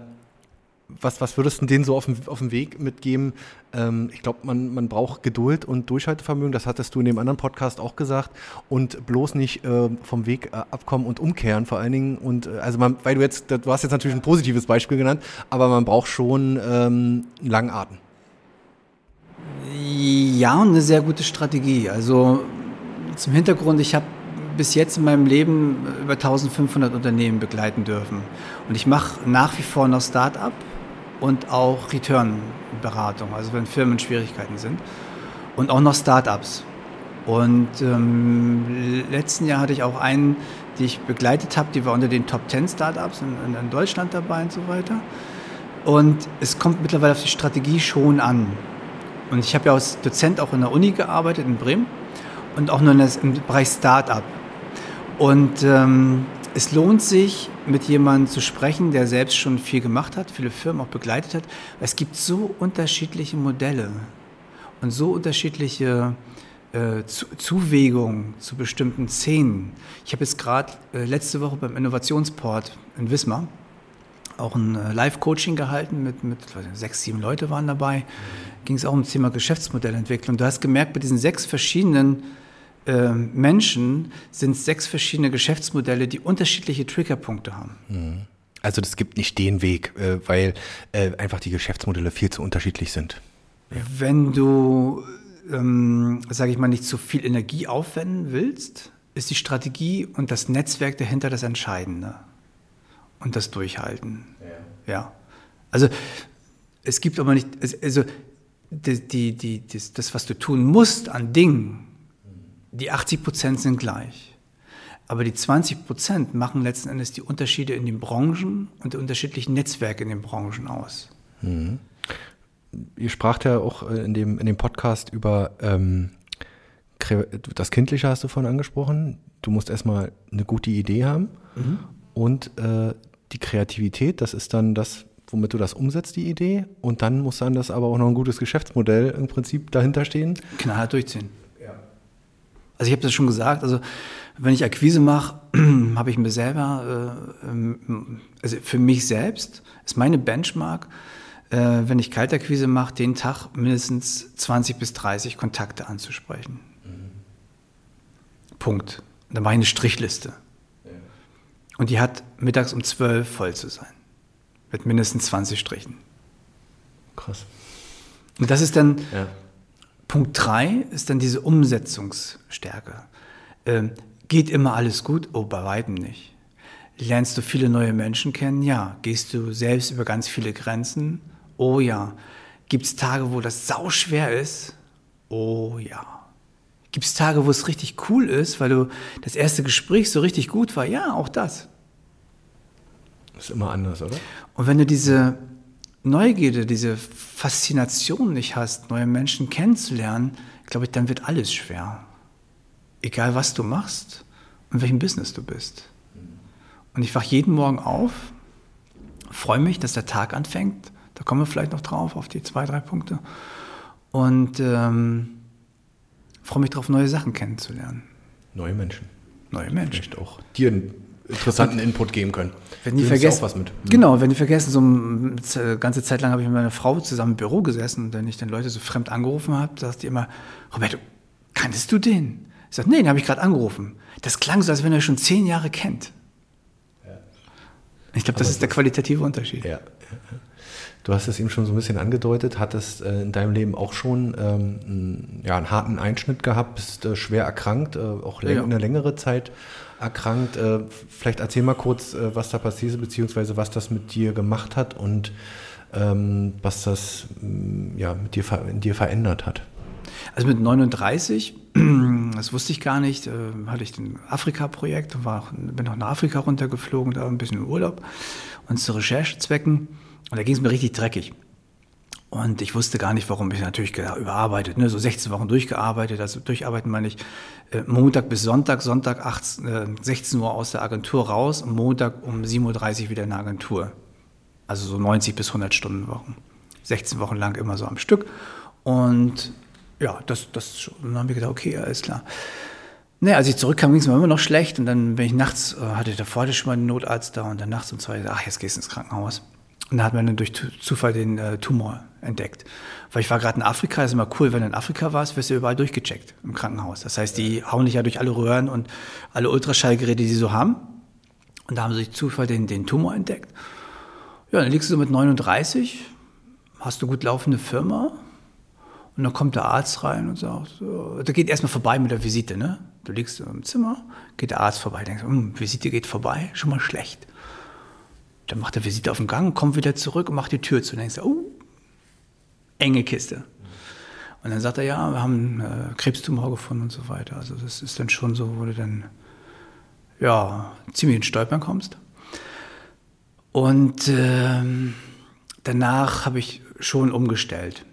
was, was würdest du denen so auf dem, auf dem Weg mitgeben? Ähm, ich glaube, man, man braucht Geduld und Durchhaltevermögen. Das hattest du in dem anderen Podcast auch gesagt. Und bloß nicht äh, vom Weg äh, abkommen und umkehren vor allen Dingen. Und äh, also man, weil du jetzt, du hast jetzt natürlich ein positives Beispiel genannt, aber man braucht schon ähm, einen langen Atem. Ja, und eine sehr gute Strategie. Also zum Hintergrund, ich habe bis jetzt in meinem Leben über 1500 Unternehmen begleiten dürfen. Und ich mache nach wie vor noch Start-up und auch Return-Beratung, also wenn Firmen Schwierigkeiten sind. Und auch noch Start-ups. Und ähm, letzten Jahr hatte ich auch einen, die ich begleitet habe, die war unter den Top 10 Startups in, in Deutschland dabei und so weiter. Und es kommt mittlerweile auf die Strategie schon an. Und ich habe ja als Dozent auch in der Uni gearbeitet in Bremen und auch nur das, im Bereich Start-up. Und ähm, es lohnt sich, mit jemandem zu sprechen, der selbst schon viel gemacht hat, viele Firmen auch begleitet hat. Es gibt so unterschiedliche Modelle und so unterschiedliche äh, zu Zuwägungen zu bestimmten Szenen. Ich habe jetzt gerade äh, letzte Woche beim Innovationsport in Wismar auch ein äh, Live-Coaching gehalten mit, mit sechs, sieben Leute waren dabei. Ging es auch um das Thema Geschäftsmodellentwicklung. Du hast gemerkt, mit diesen sechs verschiedenen äh, Menschen sind es sechs verschiedene Geschäftsmodelle, die unterschiedliche Triggerpunkte haben. Also es gibt nicht den Weg, äh, weil äh, einfach die Geschäftsmodelle viel zu unterschiedlich sind. Wenn du, ähm, sage ich mal, nicht zu viel Energie aufwenden willst, ist die Strategie und das Netzwerk dahinter das Entscheidende. Und das Durchhalten. Ja. Also es gibt aber nicht, also die, die, die, das, das, was du tun musst an Dingen, die 80 Prozent sind gleich. Aber die 20 Prozent machen letzten Endes die Unterschiede in den Branchen und die unterschiedlichen Netzwerke in den Branchen aus. Ihr spracht ja auch äh, in dem, in dem Podcast über ähm, das Kindliche hast du vorhin angesprochen. Du musst erstmal eine gute Idee haben und äh, die Kreativität, das ist dann das, womit du das umsetzt, die Idee. Und dann muss dann das aber auch noch ein gutes Geschäftsmodell im Prinzip dahinter stehen. knallhart durchziehen. Also ich habe das schon gesagt, also wenn ich Akquise mache, habe ich mir selber, äh, ähm, also für mich selbst ist meine Benchmark, äh, wenn ich Kaltakquise mache, den Tag mindestens 20 bis 30 Kontakte anzusprechen. Punkt. Und dann mache ich eine Strichliste. Und die hat mittags um 12 voll zu sein. Mit mindestens 20 Strichen. Krass. Und das ist dann, Ja. Punkt drei ist dann diese Umsetzungsstärke. Ähm, geht immer alles gut? Oh, bei weitem nicht. Lernst du viele neue Menschen kennen? Ja. Gehst du selbst über ganz viele Grenzen? Oh ja. Gibt es Tage, wo das sau schwer ist? Oh ja. Gibt es Tage, wo es richtig cool ist, weil du das erste Gespräch so richtig gut war? Ja, auch das. Ist immer anders, oder? Und wenn du diese Neugierde, diese Faszination nicht hast, neue Menschen kennenzulernen, glaube ich, dann wird alles schwer. Egal was du machst und welchem Business du bist. Und ich wache jeden Morgen auf, freue mich, dass der Tag anfängt. Da kommen wir vielleicht noch drauf, auf die zwei, drei Punkte. Und ähm, freue mich darauf, neue Sachen kennenzulernen. Neue Menschen. Neue Menschen. Vielleicht auch dir interessanten Input geben können. Wenn die vergessen, auch was mit. Hm. Genau, wenn die vergessen, so eine ganze Zeit lang habe ich mit meiner Frau zusammen im Büro gesessen und wenn ich dann Leute so fremd angerufen habe, sagt die immer, Roberto, kanntest du den? Ich sage, nee, den habe ich gerade angerufen. Das klang so, als wenn er schon zehn Jahre kennt. Ja. Ich glaube, das ist der qualitative Unterschied. Ja. Du hast es eben schon so ein bisschen angedeutet, hattest äh, in deinem Leben auch schon ähm, einen, ja, einen harten Einschnitt gehabt, bist äh, schwer erkrankt, äh, auch ja. eine längere Zeit erkrankt. Äh, vielleicht erzähl mal kurz, äh, was da passiert ist, beziehungsweise was das mit dir gemacht hat und ähm, was das mm, ja, mit dir, in dir verändert hat. Also mit 39, das wusste ich gar nicht, äh, hatte ich ein Afrika-Projekt und war, bin auch nach Afrika runtergeflogen, da ein bisschen im Urlaub und zu Recherchezwecken. Und da ging es mir richtig dreckig. Und ich wusste gar nicht, warum. Ich natürlich überarbeitet, ne? so 16 Wochen durchgearbeitet. Also durcharbeiten meine ich äh, Montag bis Sonntag, Sonntag 18, äh, 16 Uhr aus der Agentur raus und Montag um 7.30 Uhr wieder in der Agentur. Also so 90 bis 100 Stunden Wochen. 16 Wochen lang immer so am Stück. Und ja, das, das dann haben wir gedacht, okay, alles klar. Ne, als ich zurückkam, ging es mir immer noch schlecht. Und dann bin ich nachts, äh, hatte davor schon mal einen Notarzt da und dann nachts um zwei, ach, jetzt gehst du ins Krankenhaus. Und da hat man dann durch Zufall den äh, Tumor entdeckt. Weil ich war gerade in Afrika, ist immer cool, wenn du in Afrika warst, wirst du überall durchgecheckt im Krankenhaus. Das heißt, die hauen dich ja durch alle Röhren und alle Ultraschallgeräte, die sie so haben. Und da haben sie durch Zufall den, den Tumor entdeckt. Ja, dann liegst du so mit 39, hast du gut laufende Firma. Und dann kommt der Arzt rein und sagt, so, der geht erstmal vorbei mit der Visite, ne? Du liegst im Zimmer, geht der Arzt vorbei, denkst, hm, Visite geht vorbei, schon mal schlecht. Dann macht er Visite auf dem Gang, kommt wieder zurück und macht die Tür zu. Und denkst oh, enge Kiste. Und dann sagt er, ja, wir haben äh, Krebstumor gefunden und so weiter. Also das ist dann schon so, wo du dann ja, ziemlich ins Stolpern kommst. Und ähm, danach habe ich schon umgestellt.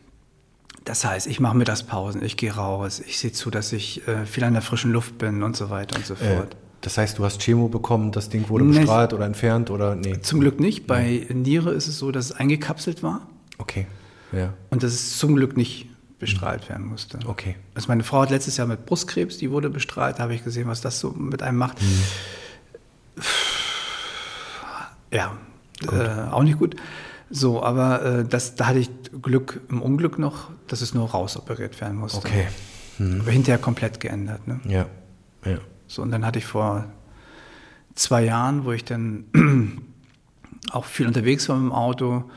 Das heißt, ich mache Mittagspausen, ich gehe raus, ich sehe zu, dass ich äh, viel an der frischen Luft bin und so weiter und so äh, fort. Äh, das heißt, du hast Chemo bekommen, das Ding wurde bestrahlt nee, oder entfernt oder nee? Zum Glück nicht. Bei Niere ist es so, dass es eingekapselt war. Okay. Ja. Und dass es zum Glück nicht bestrahlt werden musste. Okay. Also meine Frau hat letztes Jahr mit Brustkrebs, die wurde bestrahlt, da habe ich gesehen, was das so mit einem macht. Mhm. Ja, äh, auch nicht gut. So, aber äh, das, da hatte ich Glück im Unglück noch, dass es nur rausoperiert werden musste. Okay. Mhm. Aber hinterher komplett geändert. Ne? Ja. ja. So, und dann hatte ich vor zwei Jahren, wo ich dann auch viel unterwegs war mit dem Auto,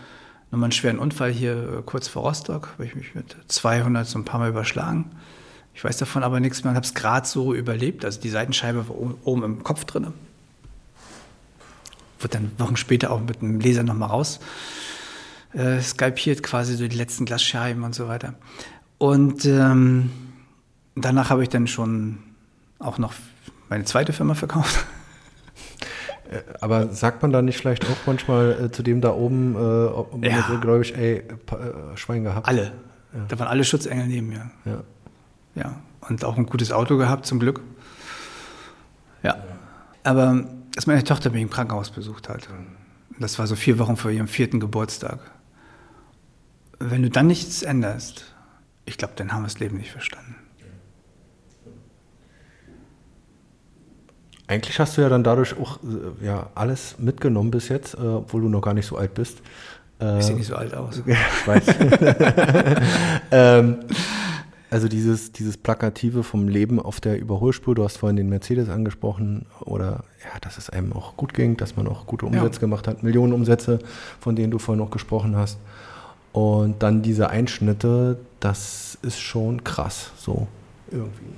nochmal einen schweren Unfall hier äh, kurz vor Rostock, wo ich mich mit 200 so ein paar Mal überschlagen. Ich weiß davon aber nichts mehr und habe es gerade so überlebt. Also die Seitenscheibe war oben im Kopf drin. Wurde dann Wochen später auch mit einem Laser nochmal raus äh, skalpiert, quasi so die letzten Glasscheiben und so weiter. Und ähm, danach habe ich dann schon auch noch meine zweite Firma verkauft. Äh, aber sagt man da nicht vielleicht auch manchmal äh, zu dem da oben, äh, ja. glaube ich, ey, äh, Schwein gehabt? Alle. Ja. Da waren alle Schutzengel neben mir. Ja. Ja. Und auch ein gutes Auto gehabt, zum Glück. Ja. Aber dass meine Tochter mich im Krankenhaus besucht hat. Das war so vier Wochen vor ihrem vierten Geburtstag. Wenn du dann nichts änderst, ich glaube, dann haben wir das Leben nicht verstanden. Eigentlich hast du ja dann dadurch auch äh, ja, alles mitgenommen bis jetzt, äh, obwohl du noch gar nicht so alt bist. Äh, ich sehe nicht so alt aus. Ich weiß. ähm, also dieses, dieses Plakative vom Leben auf der Überholspur, du hast vorhin den Mercedes angesprochen, oder ja, dass es einem auch gut ging, dass man auch gute Umsätze ja. gemacht hat, Millionenumsätze, von denen du vorhin noch gesprochen hast. Und dann diese Einschnitte, das ist schon krass, so irgendwie.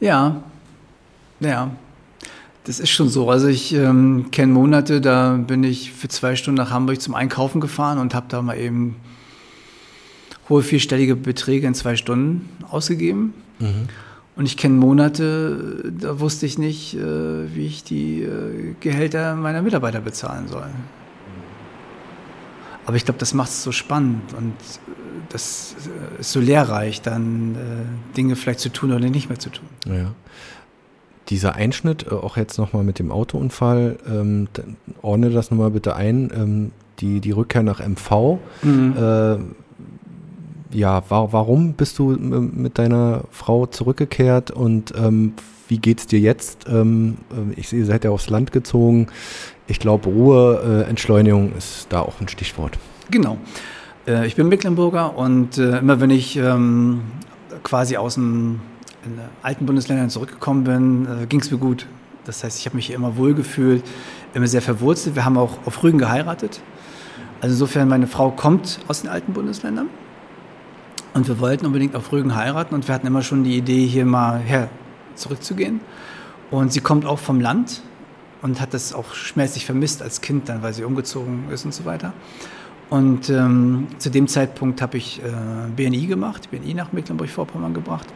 Ja, Ja, das ist schon so. Also ich ähm, kenne Monate, da bin ich für zwei Stunden nach Hamburg zum Einkaufen gefahren und habe da mal eben hohe vierstellige Beträge in zwei Stunden ausgegeben. Mhm. Und ich kenne Monate, da wusste ich nicht, äh, wie ich die äh, Gehälter meiner Mitarbeiter bezahlen soll. Aber ich glaube, das macht es so spannend und äh, das ist so lehrreich, dann Dinge vielleicht zu tun oder nicht mehr zu tun. Ja. Dieser Einschnitt, auch jetzt nochmal mit dem Autounfall, ähm, ordne das nochmal bitte ein. Ähm, die, die Rückkehr nach MV. Mhm. Äh, ja, war, warum bist du mit deiner Frau zurückgekehrt und ähm, wie es dir jetzt? Ähm, äh, ich sehe, ihr seid ja aufs Land gezogen. Ich glaube, Ruhe, äh, Entschleunigung ist da auch ein Stichwort. Genau. Äh, ich bin Mecklenburger und äh, immer wenn ich ähm, quasi aus den alten Bundesländern zurückgekommen bin, äh, ging es mir gut. Das heißt, ich habe mich hier immer wohlgefühlt, immer sehr verwurzelt. Wir haben auch auf Rügen geheiratet. Also insofern, meine Frau kommt aus den alten Bundesländern. Und wir wollten unbedingt auf Rügen heiraten und wir hatten immer schon die Idee, hier mal her zurückzugehen. Und sie kommt auch vom Land und hat das auch schmerzlich vermisst als Kind dann, weil sie umgezogen ist und so weiter. Und ähm, zu dem Zeitpunkt habe ich äh, BNI gemacht, BNI nach Mecklenburg-Vorpommern gebracht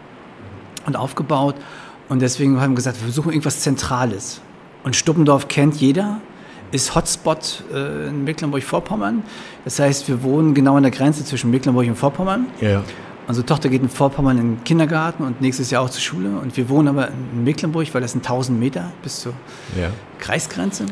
und aufgebaut. Und deswegen haben wir gesagt, wir suchen irgendwas Zentrales. Und Stuppendorf kennt jeder ist Hotspot äh, in Mecklenburg-Vorpommern. Das heißt, wir wohnen genau an der Grenze zwischen Mecklenburg und Vorpommern. Ja. Unsere Tochter geht in Vorpommern in den Kindergarten und nächstes Jahr auch zur Schule. Und wir wohnen aber in Mecklenburg, weil das sind 1000 Meter bis zur ja. Kreisgrenze.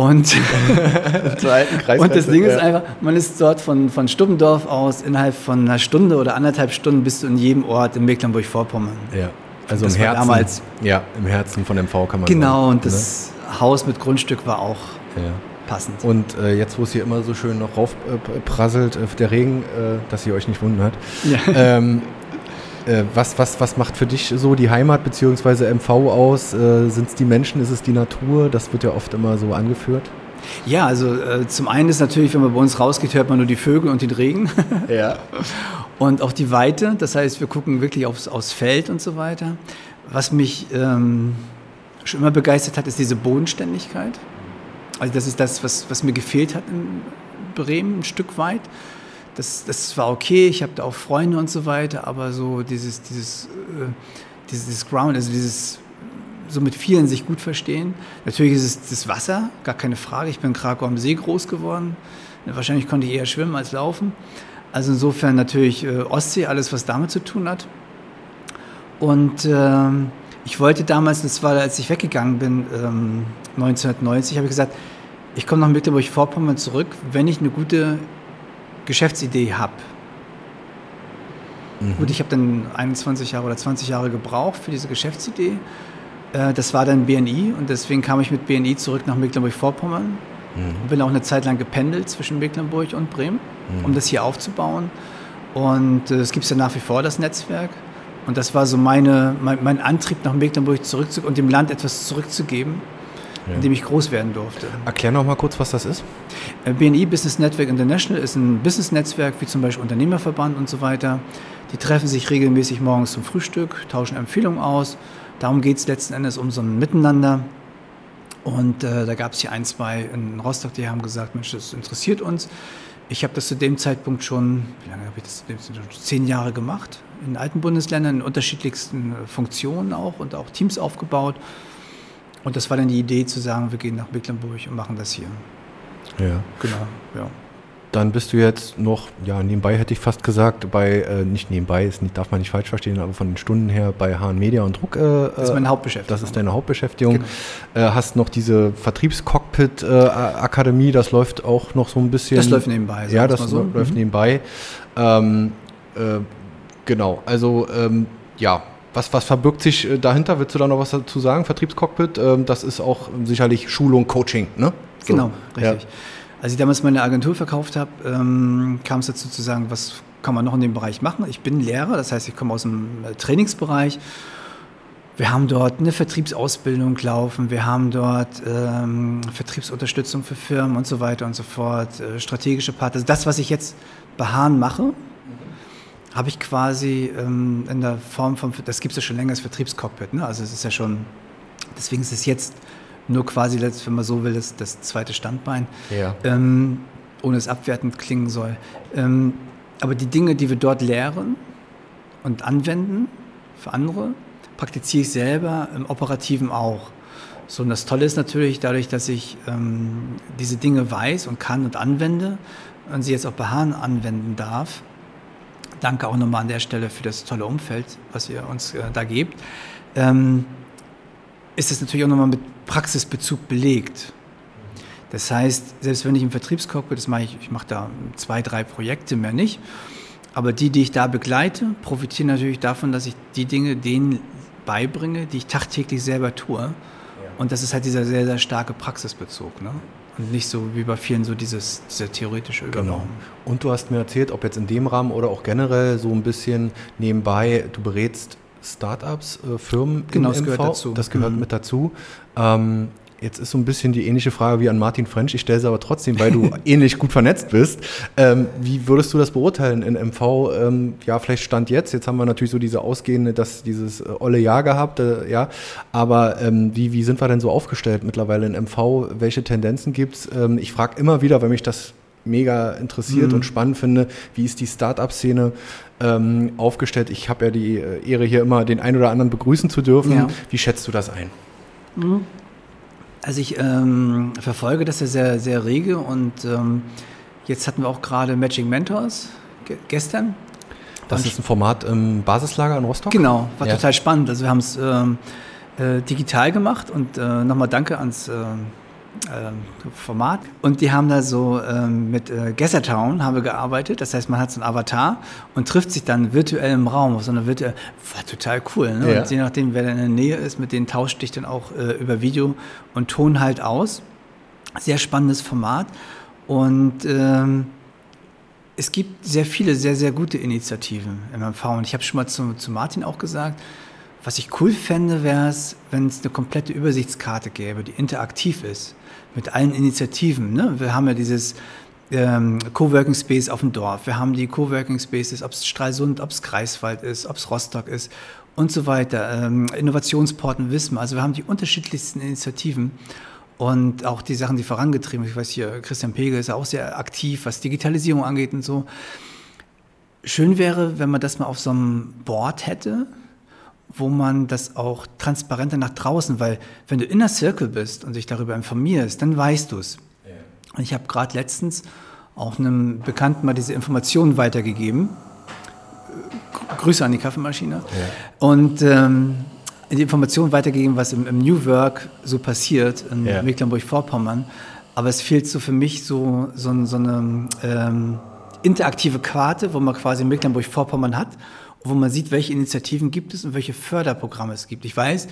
Und, und das Ding ist einfach, man ist dort von, von Stuppendorf aus innerhalb von einer Stunde oder anderthalb Stunden bist du in jedem Ort in Mecklenburg-Vorpommern. Ja, also im Herzen, damals, ja, im Herzen von MV kann man Genau, sagen, und das, ne? Haus mit Grundstück war auch ja. passend. Und äh, jetzt, wo es hier immer so schön noch raufprasselt, äh, der Regen, äh, dass ihr euch nicht wundert. Ja. Ähm, äh, was, was, was macht für dich so die Heimat bzw. MV aus? Äh, Sind es die Menschen, ist es die Natur? Das wird ja oft immer so angeführt. Ja, also äh, zum einen ist natürlich, wenn man bei uns rausgeht, hört man nur die Vögel und den Regen. ja. Und auch die Weite, das heißt, wir gucken wirklich aufs, aufs Feld und so weiter. Was mich ähm, schon immer begeistert hat, ist diese Bodenständigkeit. Also das ist das, was, was mir gefehlt hat in Bremen ein Stück weit. Das, das war okay, ich habe da auch Freunde und so weiter, aber so dieses, dieses, äh, dieses Ground, also dieses so mit vielen sich gut verstehen. Natürlich ist es das Wasser, gar keine Frage. Ich bin in Krakau am See groß geworden. Wahrscheinlich konnte ich eher schwimmen als laufen. Also insofern natürlich äh, Ostsee, alles was damit zu tun hat. Und ähm, ich wollte damals, das war, als ich weggegangen bin, ähm, 1990, habe ich gesagt, ich komme nach Mecklenburg-Vorpommern zurück, wenn ich eine gute Geschäftsidee habe. Mhm. Gut, ich habe dann 21 Jahre oder 20 Jahre gebraucht für diese Geschäftsidee. Äh, das war dann BNI und deswegen kam ich mit BNI zurück nach Mecklenburg-Vorpommern. Mhm. Bin auch eine Zeit lang gependelt zwischen Mecklenburg und Bremen, mhm. um das hier aufzubauen. Und äh, es gibt ja nach wie vor das Netzwerk. Und das war so meine, mein, mein Antrieb, nach Mecklenburg zurückzugehen und dem Land etwas zurückzugeben, ja. in dem ich groß werden durfte. Erklär noch mal kurz, was das ist. Äh, BNI Business Network International ist ein Business-Netzwerk, wie zum Beispiel Unternehmerverband und so weiter. Die treffen sich regelmäßig morgens zum Frühstück, tauschen Empfehlungen aus. Darum geht es letzten Endes um so ein Miteinander. Und äh, da gab es hier ein, zwei in Rostock, die haben gesagt, Mensch, das interessiert uns. Ich habe das zu dem Zeitpunkt schon, wie lange habe ich das? Zehn Jahre gemacht in alten Bundesländern in unterschiedlichsten Funktionen auch und auch Teams aufgebaut. Und das war dann die Idee zu sagen, wir gehen nach Mecklenburg und machen das hier. Ja. Genau, ja. Dann bist du jetzt noch, ja, nebenbei hätte ich fast gesagt, bei, äh, nicht nebenbei, ist nicht, darf man nicht falsch verstehen, aber von den Stunden her bei Hahn Media und Druck. Äh, das ist meine Hauptbeschäftigung. Das ist deine Hauptbeschäftigung. Genau. Äh, hast noch diese Vertriebscockpit-Akademie, das läuft auch noch so ein bisschen. Das läuft nebenbei. Ja, das so. läuft mhm. nebenbei. Ähm, äh, Genau, also ähm, ja, was, was verbirgt sich äh, dahinter? Willst du da noch was dazu sagen, Vertriebscockpit? Ähm, das ist auch sicherlich Schulung, Coaching, ne? So. Genau, richtig. Ja. Als ich damals meine Agentur verkauft habe, ähm, kam es dazu zu sagen, was kann man noch in dem Bereich machen? Ich bin Lehrer, das heißt, ich komme aus dem äh, Trainingsbereich. Wir haben dort eine Vertriebsausbildung laufen, wir haben dort ähm, Vertriebsunterstützung für Firmen und so weiter und so fort, äh, strategische Partner. Also das, was ich jetzt bei Hahn mache, habe ich quasi ähm, in der Form von, das gibt es ja schon länger als Vertriebscockpit, ne? also es ist ja schon Deswegen ist es jetzt nur quasi, wenn man so will, das, das zweite Standbein, Ja. ähm, ohne es abwertend klingen soll. Ähm, aber die Dinge, die wir dort lehren und anwenden für andere, praktiziere ich selber im Operativen auch. So, und das Tolle ist natürlich dadurch, dass ich ähm, diese Dinge weiß und kann und anwende und sie jetzt auch bei Hahn anwenden darf. Danke auch nochmal an der Stelle für das tolle Umfeld, was ihr uns äh, da gebt. Ähm, ist es natürlich auch nochmal mit Praxisbezug belegt. Das heißt, selbst wenn ich im Vertriebscockpit, das mache ich, ich mache da zwei, drei Projekte, mehr nicht, aber die, die ich da begleite, profitieren natürlich davon, dass ich die Dinge denen beibringe, die ich tagtäglich selber tue. Und das ist halt dieser sehr, sehr starke Praxisbezug. Ne? Und nicht so wie bei vielen so dieses, dieser theoretische Genau. Überbau. Und du hast mir erzählt, ob jetzt in dem Rahmen oder auch generell so ein bisschen nebenbei, du berätst Startups, äh, Firmen Genau, das gehört MV. dazu. Das gehört Mhm. mit dazu. Ähm, jetzt ist so ein bisschen die ähnliche Frage wie an Martin French. Ich stelle sie aber trotzdem, weil du ähnlich gut vernetzt bist. Ähm, wie würdest du das beurteilen in MV? Ähm, ja, vielleicht Stand jetzt. Jetzt haben wir natürlich so diese ausgehende, dass dieses äh, olle Jahr gehabt, äh, ja. Aber ähm, wie, wie sind wir denn so aufgestellt mittlerweile in MV? Welche Tendenzen gibt's? Ähm, ich frage immer wieder, weil mich das mega interessiert Mhm. und spannend finde, wie ist die Startup-Szene ähm, aufgestellt? Ich habe ja die äh, Ehre, hier immer den einen oder anderen begrüßen zu dürfen. Ja. Wie schätzt du das ein? Also ich ähm, verfolge das ja sehr, sehr rege und ähm, jetzt hatten wir auch gerade Matching Mentors ge gestern. Das Und- ist ein Format im Basislager in Rostock? Genau, war Ja. total spannend. Also wir haben es ähm, äh, digital gemacht und äh, nochmal danke ans ähm, Format. Und die haben da so ähm, mit äh, Gessertown haben wir gearbeitet. Das heißt, man hat so einen Avatar und trifft sich dann virtuell im Raum auf so eine virtuelle. War total cool. Ne? Ja. Und je nachdem, wer da in der Nähe ist, mit denen tauscht dich dann auch äh, über Video und Ton halt aus. Sehr spannendes Format. Und ähm, es gibt sehr viele, sehr, sehr gute Initiativen im MV. Und ich habe schon mal zu, zu Martin auch gesagt, was ich cool fände, wäre es, wenn es eine komplette Übersichtskarte gäbe, die interaktiv ist, mit allen Initiativen. Ne? Wir haben ja dieses ähm, Coworking Space auf dem Dorf, wir haben die Coworking Spaces, ob es Stralsund, ob es Greifswald ist, ob es Rostock ist und so weiter. Ähm, Innovationsporten Wismar. Also wir haben die unterschiedlichsten Initiativen und auch die Sachen, die vorangetrieben. Ich weiß hier, Christian Pegel ist ja auch sehr aktiv, was Digitalisierung angeht und so. Schön wäre, wenn man das mal auf so einem Board hätte, wo man das auch transparenter nach draußen, weil wenn du Inner Circle bist und dich darüber informierst, dann weißt du es. Und ich habe gerade letztens auch einem Bekannten mal diese Informationen weitergegeben. Grüße an die Kaffeemaschine. Und ähm, die Informationen weitergegeben, was im, im New Work so passiert in Ja. Mecklenburg-Vorpommern. Aber es fehlt so für mich so, so, so eine ähm, interaktive Karte, wo man quasi Mecklenburg-Vorpommern hat, wo man sieht, welche Initiativen gibt es und welche Förderprogramme es gibt. Ich weiß,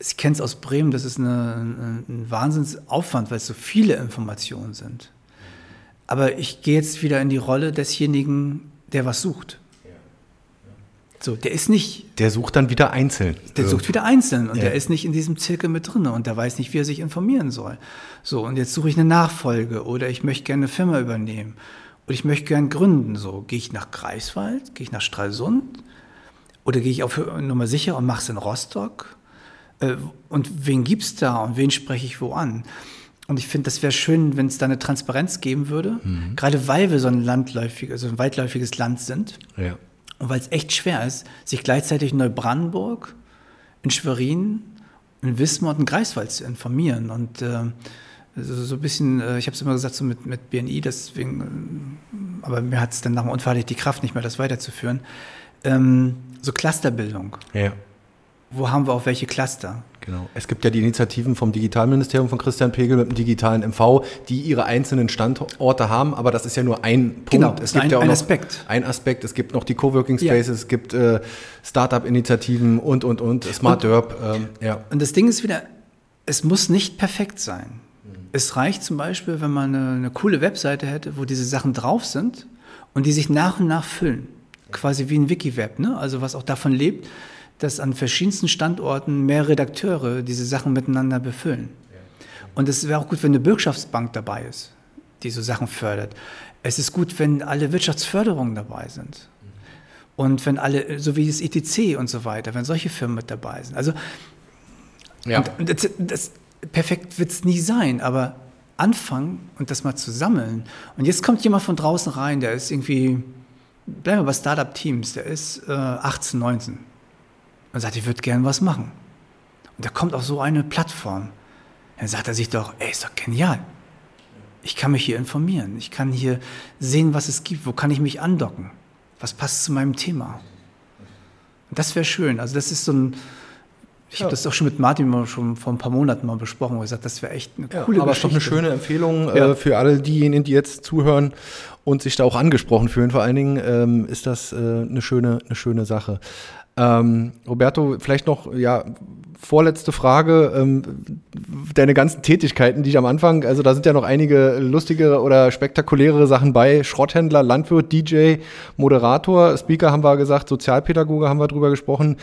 ich kenne es aus Bremen, das ist eine, ein, Wahnsinnsaufwand, weil es so viele Informationen sind. Aber ich gehe jetzt wieder in die Rolle desjenigen, der was sucht. So, der ist nicht Der sucht dann wieder einzeln. der sucht wieder einzeln und Ja. der ist nicht in diesem Zirkel mit drin und der weiß nicht, wie er sich informieren soll. So, und jetzt suche ich eine Nachfolge oder ich möchte gerne eine Firma übernehmen oder ich möchte gerne gründen. So, gehe ich nach Greifswald, gehe ich nach Stralsund oder gehe ich auf Nummer sicher und mache es in Rostock? Äh, Und wen gibt's da und wen spreche ich wo an? Und ich finde, das wäre schön, wenn es da eine Transparenz geben würde, gerade weil wir so ein landläufiges, also ein weitläufiges Land sind. Ja. Und weil es echt schwer ist, sich gleichzeitig in Neubrandenburg, in Schwerin, in Wismar und in Greifswald zu informieren. Und äh, so, so ein bisschen, äh, ich habe es immer gesagt, so mit, mit BNI, deswegen, äh, aber mir hat es dann nach dem Unfall die Kraft nicht mehr, das weiterzuführen. Ähm, so Clusterbildung. ja. Wo haben wir auch welche Cluster? Genau. Es gibt ja die Initiativen vom Digitalministerium von Christian Pegel mit dem digitalen MV, die ihre einzelnen Standorte haben, aber das ist ja nur ein Punkt. Genau, das ist ein- ja auch ein Aspekt. Ein Aspekt. Es gibt noch die Coworking Ja. Spaces, es gibt äh, Startup-Initiativen und, und, und, Smart Derb. Ähm, ja. Und das Ding ist wieder, es muss nicht perfekt sein. Es reicht zum Beispiel, wenn man eine, eine coole Webseite hätte, wo diese Sachen drauf sind und die sich nach und nach füllen. Quasi wie ein Wikiweb, ne? also was auch davon lebt, dass an verschiedensten Standorten mehr Redakteure diese Sachen miteinander befüllen. Und es wäre auch gut, wenn eine Bürgschaftsbank dabei ist, die so Sachen fördert. Es ist gut, wenn alle Wirtschaftsförderungen dabei sind. Und wenn alle, so wie das ETC und so weiter, wenn solche Firmen mit dabei sind. Also Ja. Und, und das, das, perfekt wird es nie sein, aber anfangen und das mal zu sammeln. Und jetzt kommt jemand von draußen rein, der ist irgendwie, bleiben wir bei Startup-Teams, der ist äh, 18, 19 und sagt, ich würde gern was machen. Und da kommt auf so eine Plattform. Dann sagt er sich doch, ey, ist doch genial. Ich kann mich hier informieren. Ich kann hier sehen, was es gibt. Wo kann ich mich andocken? Was passt zu meinem Thema? Und das wäre schön. Also das ist so ein, ich ja. habe das auch schon mit Martin mal schon vor ein paar Monaten mal besprochen, wo ich gesagt, das wäre echt eine coole ja, aber Geschichte. Aber doch eine schöne Empfehlung ja. äh, für alle diejenigen, die jetzt zuhören und sich da auch angesprochen fühlen. Vor allen Dingen ähm, ist das äh, eine schöne, eine schöne Sache. Ähm, Roberto, vielleicht noch, ja, vorletzte Frage. Ähm, deine ganzen Tätigkeiten, die ich am Anfang, also da sind ja noch einige lustige oder spektakulärere Sachen bei. Schrotthändler, Landwirt, DJ, Moderator, Speaker haben wir gesagt, Sozialpädagoge haben wir drüber gesprochen.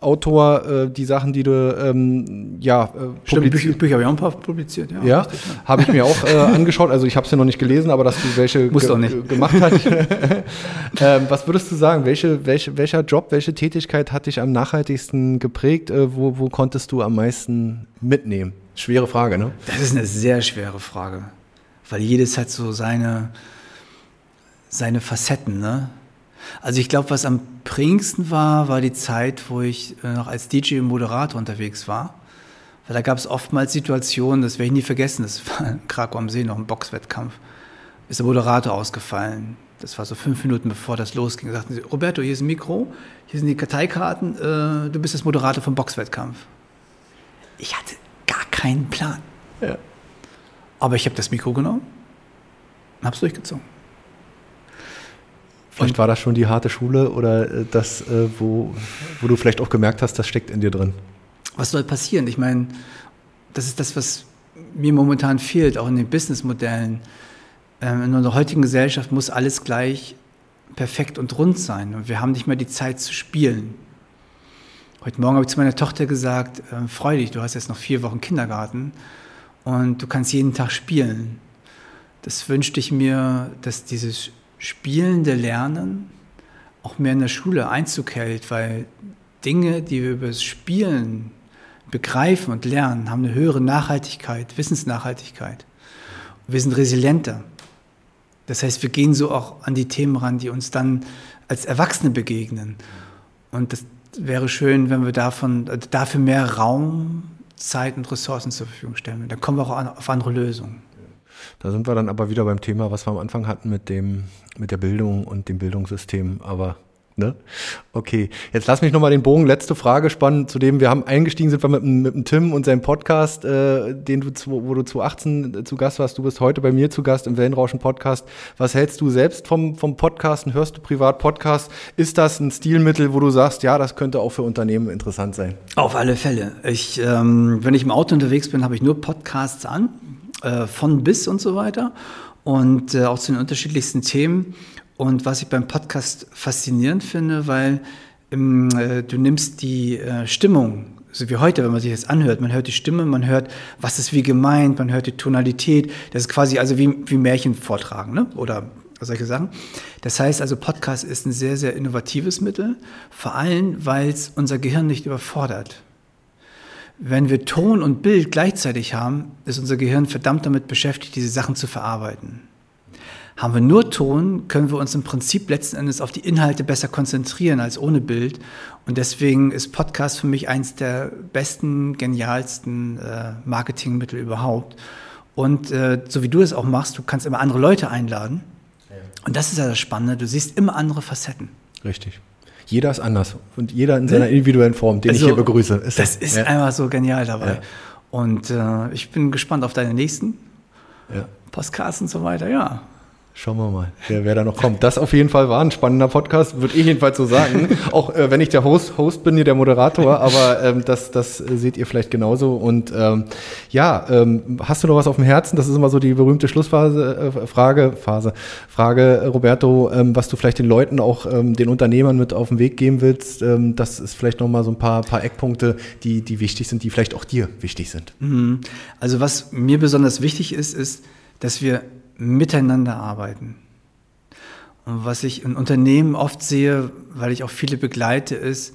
Autor, äh, die Sachen, die du ähm, ja äh, Stimmt, Bücher, Bücher habe ich auch ein paar publiziert. Ja, ja habe ich mir auch äh, angeschaut. Also ich habe es ja noch nicht gelesen, aber dass du welche ge gemacht hast. ähm, was würdest du sagen? Welche, welche, welcher Job, welche Tätigkeit hat dich am nachhaltigsten geprägt? Äh, wo, wo konntest du am meisten mitnehmen? Schwere Frage, ne? Das ist eine sehr schwere Frage, weil jedes hat so seine seine Facetten, ne? Also ich glaube, was am prägendsten war, war die Zeit, wo ich äh, noch als DJ und Moderator unterwegs war. Weil da gab es oftmals Situationen, das werde ich nie vergessen, das war in Krakau am See noch ein Boxwettkampf, ist der Moderator ausgefallen. Das war so fünf Minuten bevor das losging. Da sagten sie, Roberto, hier ist ein Mikro, hier sind die Karteikarten, äh, du bist das Moderator vom Boxwettkampf. Ich hatte gar keinen Plan. Ja. Aber ich habe das Mikro genommen und habe es durchgezogen. Vielleicht war das schon die harte Schule oder äh, das, äh, wo, wo du vielleicht auch gemerkt hast, das steckt in dir drin. Was soll passieren? Ich meine, das ist das, was mir momentan fehlt, auch in den Businessmodellen. Ähm, in unserer heutigen Gesellschaft muss alles gleich perfekt und rund sein und wir haben nicht mehr die Zeit zu spielen. Heute Morgen habe ich zu meiner Tochter gesagt, äh, freu dich, du hast jetzt noch vier Wochen Kindergarten und du kannst jeden Tag spielen. Das wünschte ich mir, dass dieses spielende Lernen auch mehr in der Schule Einzug hält, weil Dinge, die wir über das Spielen begreifen und lernen, haben eine höhere Nachhaltigkeit, Wissensnachhaltigkeit. Wir sind resilienter. Das heißt, wir gehen so auch an die Themen ran, die uns dann als Erwachsene begegnen. Und das wäre schön, wenn wir davon, dafür mehr Raum, Zeit und Ressourcen zur Verfügung stellen. Dann kommen wir auch auf andere Lösungen. Da sind wir dann aber wieder beim Thema, was wir am Anfang hatten mit dem, mit der Bildung und dem Bildungssystem. Aber Ne? Okay, jetzt lass mich nochmal den Bogen, letzte Frage spannen, zu dem wir haben eingestiegen sind wir mit, mit dem Tim und seinem Podcast, äh, den du, wo du zu 18 zu Gast warst. Du bist heute bei mir zu Gast im Wellenrauschen Podcast. Was hältst du selbst vom, vom Podcasten? Hörst du privat Podcasts? Ist das ein Stilmittel, wo du sagst, ja, das könnte auch für Unternehmen interessant sein? Auf alle Fälle. Ich, ähm, wenn ich im Auto unterwegs bin, habe ich nur Podcasts an äh, von bis und so weiter und äh, auch zu den unterschiedlichsten Themen. Und was ich beim Podcast faszinierend finde, weil ähm, äh, du nimmst die äh, Stimmung, so wie heute, wenn man sich das anhört, man hört die Stimme, man hört, was ist wie gemeint, man hört die Tonalität. Das ist quasi also wie, wie Märchen vortragen, ne? oder solche Sachen. Das heißt also, Podcast ist ein sehr, sehr innovatives Mittel, vor allem, weil es unser Gehirn nicht überfordert. Wenn wir Ton und Bild gleichzeitig haben, ist unser Gehirn verdammt damit beschäftigt, diese Sachen zu verarbeiten. Haben wir nur Ton, können wir uns im Prinzip letzten Endes auf die Inhalte besser konzentrieren als ohne Bild. Und deswegen ist Podcast für mich eins der besten, genialsten äh, Marketingmittel überhaupt. Und äh, so wie du es auch machst, du kannst immer andere Leute einladen. Ja. Und das ist ja das Spannende, du siehst immer andere Facetten. Richtig. Jeder ist anders und jeder in seiner individuellen Form, den also, ich hier begrüße. Ist das ist ja. einfach so genial dabei. Ja. Und äh, ich bin gespannt auf deine nächsten ja. Podcasts und so weiter. Ja, Schauen wir mal, wer, wer da noch kommt. Das auf jeden Fall war ein spannender Podcast, würde ich jedenfalls so sagen. Auch äh, wenn ich der Host, Host bin, hier der Moderator, aber ähm, das, das seht ihr vielleicht genauso. Und ähm, ja, ähm, hast du noch was auf dem Herzen? Das ist immer so die berühmte Schlussphase, äh, Frage, Phase, Frage, Roberto, ähm, was du vielleicht den Leuten auch, ähm, den Unternehmern mit auf den Weg geben willst. Ähm, das ist vielleicht nochmal so ein paar, paar Eckpunkte, die, die wichtig sind, die vielleicht auch dir wichtig sind. Mhm. Also was mir besonders wichtig ist, ist, dass wir miteinander arbeiten. Und was ich in Unternehmen oft sehe, weil ich auch viele begleite, ist,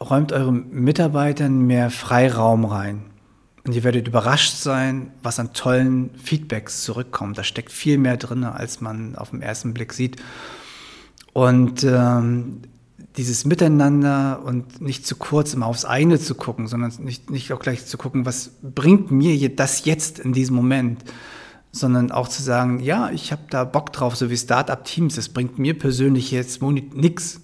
räumt euren Mitarbeitern mehr Freiraum rein. Und ihr werdet überrascht sein, was an tollen Feedbacks zurückkommt. Da steckt viel mehr drin, als man auf den ersten Blick sieht. Und ähm, dieses Miteinander und nicht zu kurz immer aufs eine zu gucken, sondern nicht, nicht auch gleich zu gucken, was bringt mir das jetzt in diesem Moment, sondern auch zu sagen, ja, ich habe da Bock drauf, so wie Startup-Teams, das bringt mir persönlich jetzt nichts.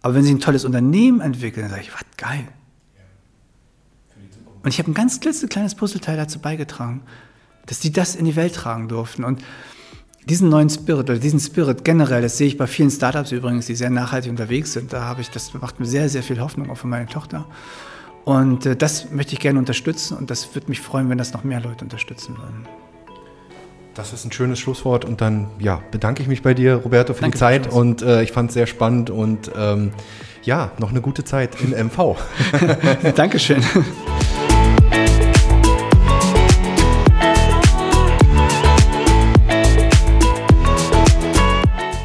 Aber wenn sie ein tolles Unternehmen entwickeln, dann sage ich, was geil. Und ich habe ein ganz klitzekleines Puzzleteil dazu beigetragen, dass die das in die Welt tragen durften. Und diesen neuen Spirit oder diesen Spirit generell, das sehe ich bei vielen Startups übrigens, die sehr nachhaltig unterwegs sind. Da habe ich, das macht mir sehr, sehr viel Hoffnung auch für meine Tochter. Und äh, das möchte ich gerne unterstützen und das würde mich freuen, wenn das noch mehr Leute unterstützen würden. Das ist ein schönes Schlusswort und dann ja, bedanke ich mich bei dir, Roberto, für Danke die Zeit und äh, ich fand es sehr spannend und ähm, ja, noch eine gute Zeit in MV. Dankeschön.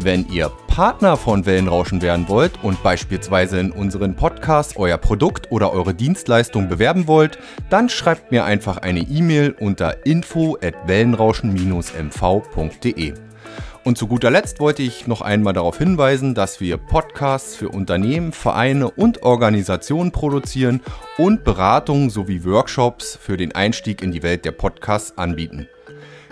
Wenn ihr Partner von Wellenrauschen werden wollt und beispielsweise in unseren Podcast euer Produkt oder eure Dienstleistung bewerben wollt, dann schreibt mir einfach eine E-Mail unter info at wellenrauschen-mv.de. Und zu guter Letzt wollte ich noch einmal darauf hinweisen, dass wir Podcasts für Unternehmen, Vereine und Organisationen produzieren und Beratungen sowie Workshops für den Einstieg in die Welt der Podcasts anbieten.